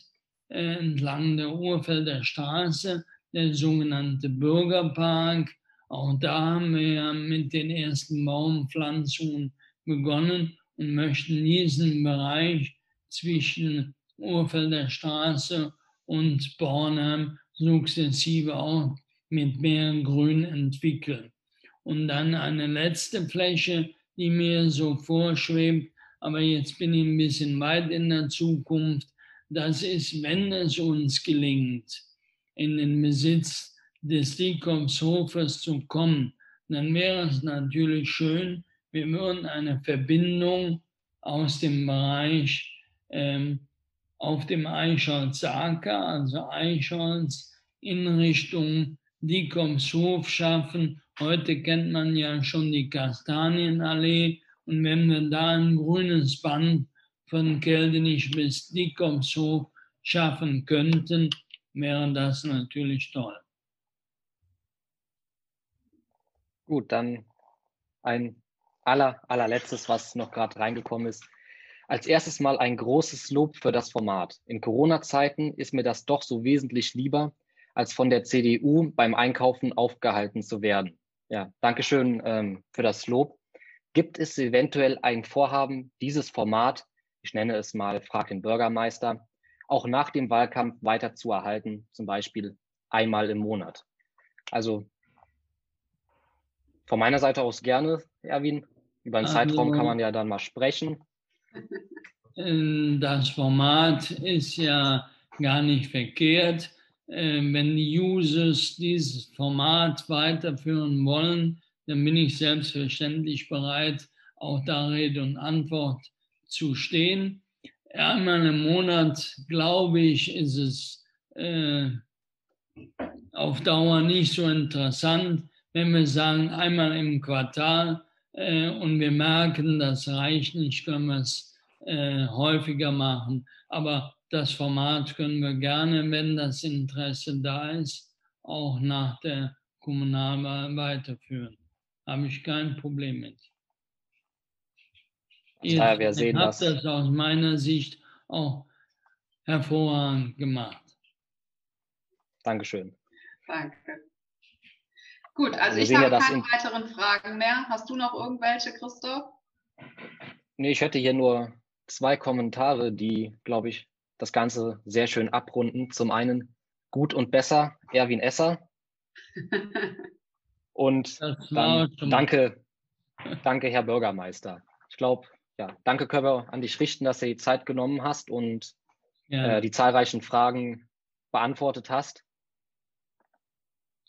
äh, entlang der Urfelder Straße, der sogenannte Bürgerpark. Auch da haben wir ja mit den ersten Baumpflanzungen begonnen und möchten diesen Bereich zwischen Urfelder Straße und Bornheim sukzessive auch mit mehr Grün entwickeln. Und dann eine letzte Fläche, die mir so vorschwebt, aber jetzt bin ich ein bisschen weit in der Zukunft. Das ist, wenn es uns gelingt, in den Besitz des Diekopshofes zu kommen, dann wäre es natürlich schön, wir würden eine Verbindung aus dem Bereich ähm, auf dem Eichholz-Acker, also Eichholz, in Richtung Diekopshof schaffen. Heute kennt man ja schon die Kastanienallee. Und wenn wir da ein grünes Band von Keldenich bis Diekopshof schaffen könnten, wäre das natürlich toll. Gut, dann ein aller, allerletztes, was noch gerade reingekommen ist. Als erstes mal ein großes Lob für das Format. In Corona-Zeiten ist mir das doch so wesentlich lieber, als von der CDU beim Einkaufen aufgehalten zu werden. Ja, Dankeschön ähm, für das Lob. Gibt es eventuell ein Vorhaben, dieses Format, ich nenne es mal Frag den Bürgermeister, auch nach dem Wahlkampf weiter zu erhalten, zum Beispiel einmal im Monat? Also von meiner Seite aus gerne, Erwin. Über einen also, Zeitraum kann man ja dann mal sprechen. Das Format ist ja gar nicht verkehrt. Ähm, wenn die Users dieses Format weiterführen wollen, dann bin ich selbstverständlich bereit, auch da Rede und Antwort zu stehen. Einmal im Monat, glaube ich, ist es äh, auf Dauer nicht so interessant. Wenn wir sagen, einmal im Quartal äh, und wir merken, das reicht nicht, können wir es äh, häufiger machen. Aber das Format können wir gerne, wenn das Interesse da ist, auch nach der Kommunalwahl weiterführen. Habe ich kein Problem mit. Ihr ja, wir sehen habt das aus meiner Sicht auch hervorragend gemacht. Dankeschön. Danke. Gut, also, also ich habe keine weiteren Fragen mehr. Hast du noch irgendwelche, Christoph? Nee, ich hätte hier nur zwei Kommentare, die, glaube ich, das Ganze sehr schön abrunden. Zum einen gut und besser, Erwin Esser. (laughs) Und dann danke, danke, Herr Bürgermeister. Ich glaube, ja, danke wir an dich richten, dass du die Zeit genommen hast und äh, die zahlreichen Fragen beantwortet hast.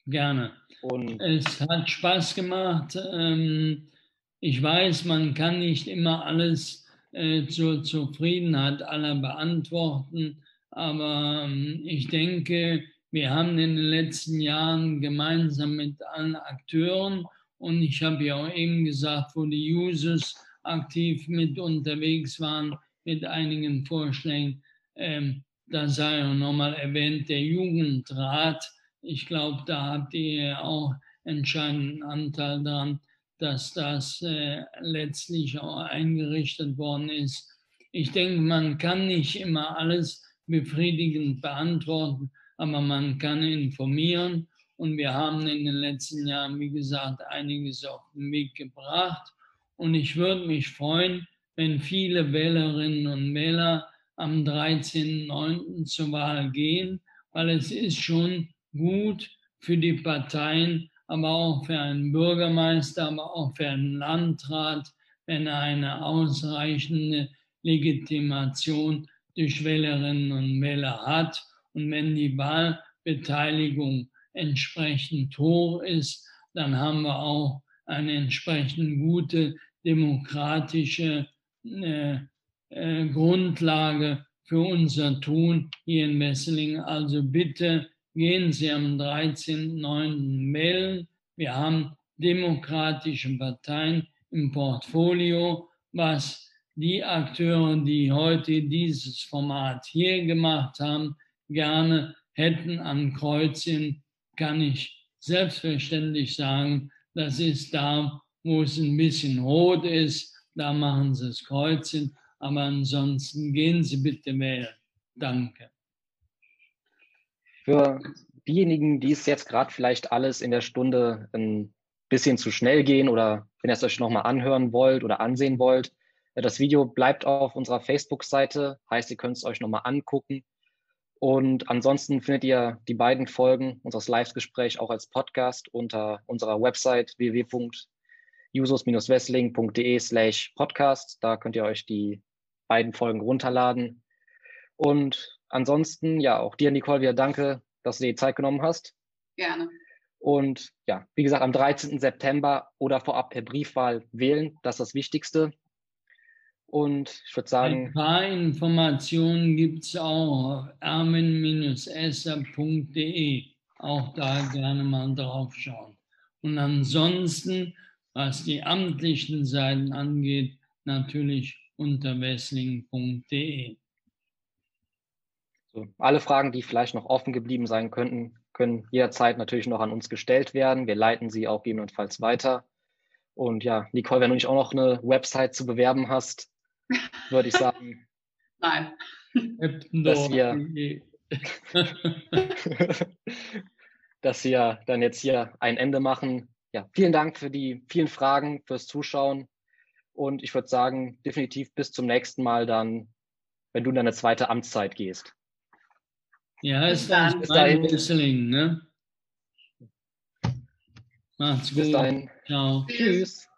Gerne. Und es hat Spaß gemacht. Ähm, ich weiß, man kann nicht immer alles äh, zur Zufriedenheit aller beantworten, aber ähm, ich denke, wir haben in den letzten Jahren gemeinsam mit allen Akteuren und ich habe ja auch eben gesagt, wo die Users aktiv mit unterwegs waren, mit einigen Vorschlägen, ähm, da sei auch nochmal erwähnt, der Jugendrat. Ich glaube, da habt ihr auch entscheidenden Anteil daran, dass das äh, letztlich auch eingerichtet worden ist. Ich denke, man kann nicht immer alles befriedigend beantworten, aber man kann informieren. Und wir haben in den letzten Jahren, wie gesagt, einiges auf den Weg gebracht. Und ich würde mich freuen, wenn viele Wählerinnen und Wähler am 13.09. zur Wahl gehen, weil es ist schon gut für die Parteien, aber auch für einen Bürgermeister, aber auch für einen Landrat, wenn er eine ausreichende Legitimation durch Wählerinnen und Wähler hat und wenn die Wahlbeteiligung entsprechend hoch ist, dann haben wir auch eine entsprechend gute demokratische äh, äh, Grundlage für unser Tun hier in Wesseling. Also bitte gehen Sie am 13.09. wählen. Wir haben demokratische Parteien im Portfolio, was die Akteure, die heute dieses Format hier gemacht haben, gerne hätten an Kreuzchen, kann ich selbstverständlich sagen, das ist da, wo es ein bisschen rot ist, da machen Sie das Kreuzchen, aber ansonsten gehen Sie bitte wählen. Danke. Für diejenigen, die es jetzt gerade vielleicht alles in der Stunde ein bisschen zu schnell gehen oder wenn ihr es euch nochmal anhören wollt oder ansehen wollt, äh, das Video bleibt auf unserer Facebook-Seite, heißt, ihr könnt es euch nochmal angucken. Und ansonsten findet ihr die beiden Folgen unseres Live-Gesprächs auch als Podcast unter unserer Website www.usos-wessling.de slash podcast. Da könnt ihr euch die beiden Folgen runterladen. Und ansonsten, ja, auch dir, Nicole, wieder danke, dass du dir die Zeit genommen hast. Gerne. Und ja, wie gesagt, am 13. September oder vorab per Briefwahl wählen, das ist das Wichtigste. Und ich würde sagen. Ein paar Informationen gibt es auch auf ermin-esser.de. Auch da gerne mal drauf schauen. Und ansonsten, was die amtlichen Seiten angeht, natürlich unter wessling.de. So, alle Fragen, die vielleicht noch offen geblieben sein könnten, können jederzeit natürlich noch an uns gestellt werden. Wir leiten sie auch gegebenenfalls weiter. Und ja, Nicole, wenn du nicht auch noch eine Website zu bewerben hast, würde ich sagen. (laughs) Nein. dass wir, (laughs) dass wir dann jetzt hier ein Ende machen. Ja, vielen Dank für die vielen Fragen, fürs Zuschauen. Und ich würde sagen, definitiv bis zum nächsten Mal dann, wenn du in deine zweite Amtszeit gehst. Ja, ist dann. Bis dahin. Wrestling, ne? Macht's gut. Bis dahin. Ciao. Tschüss.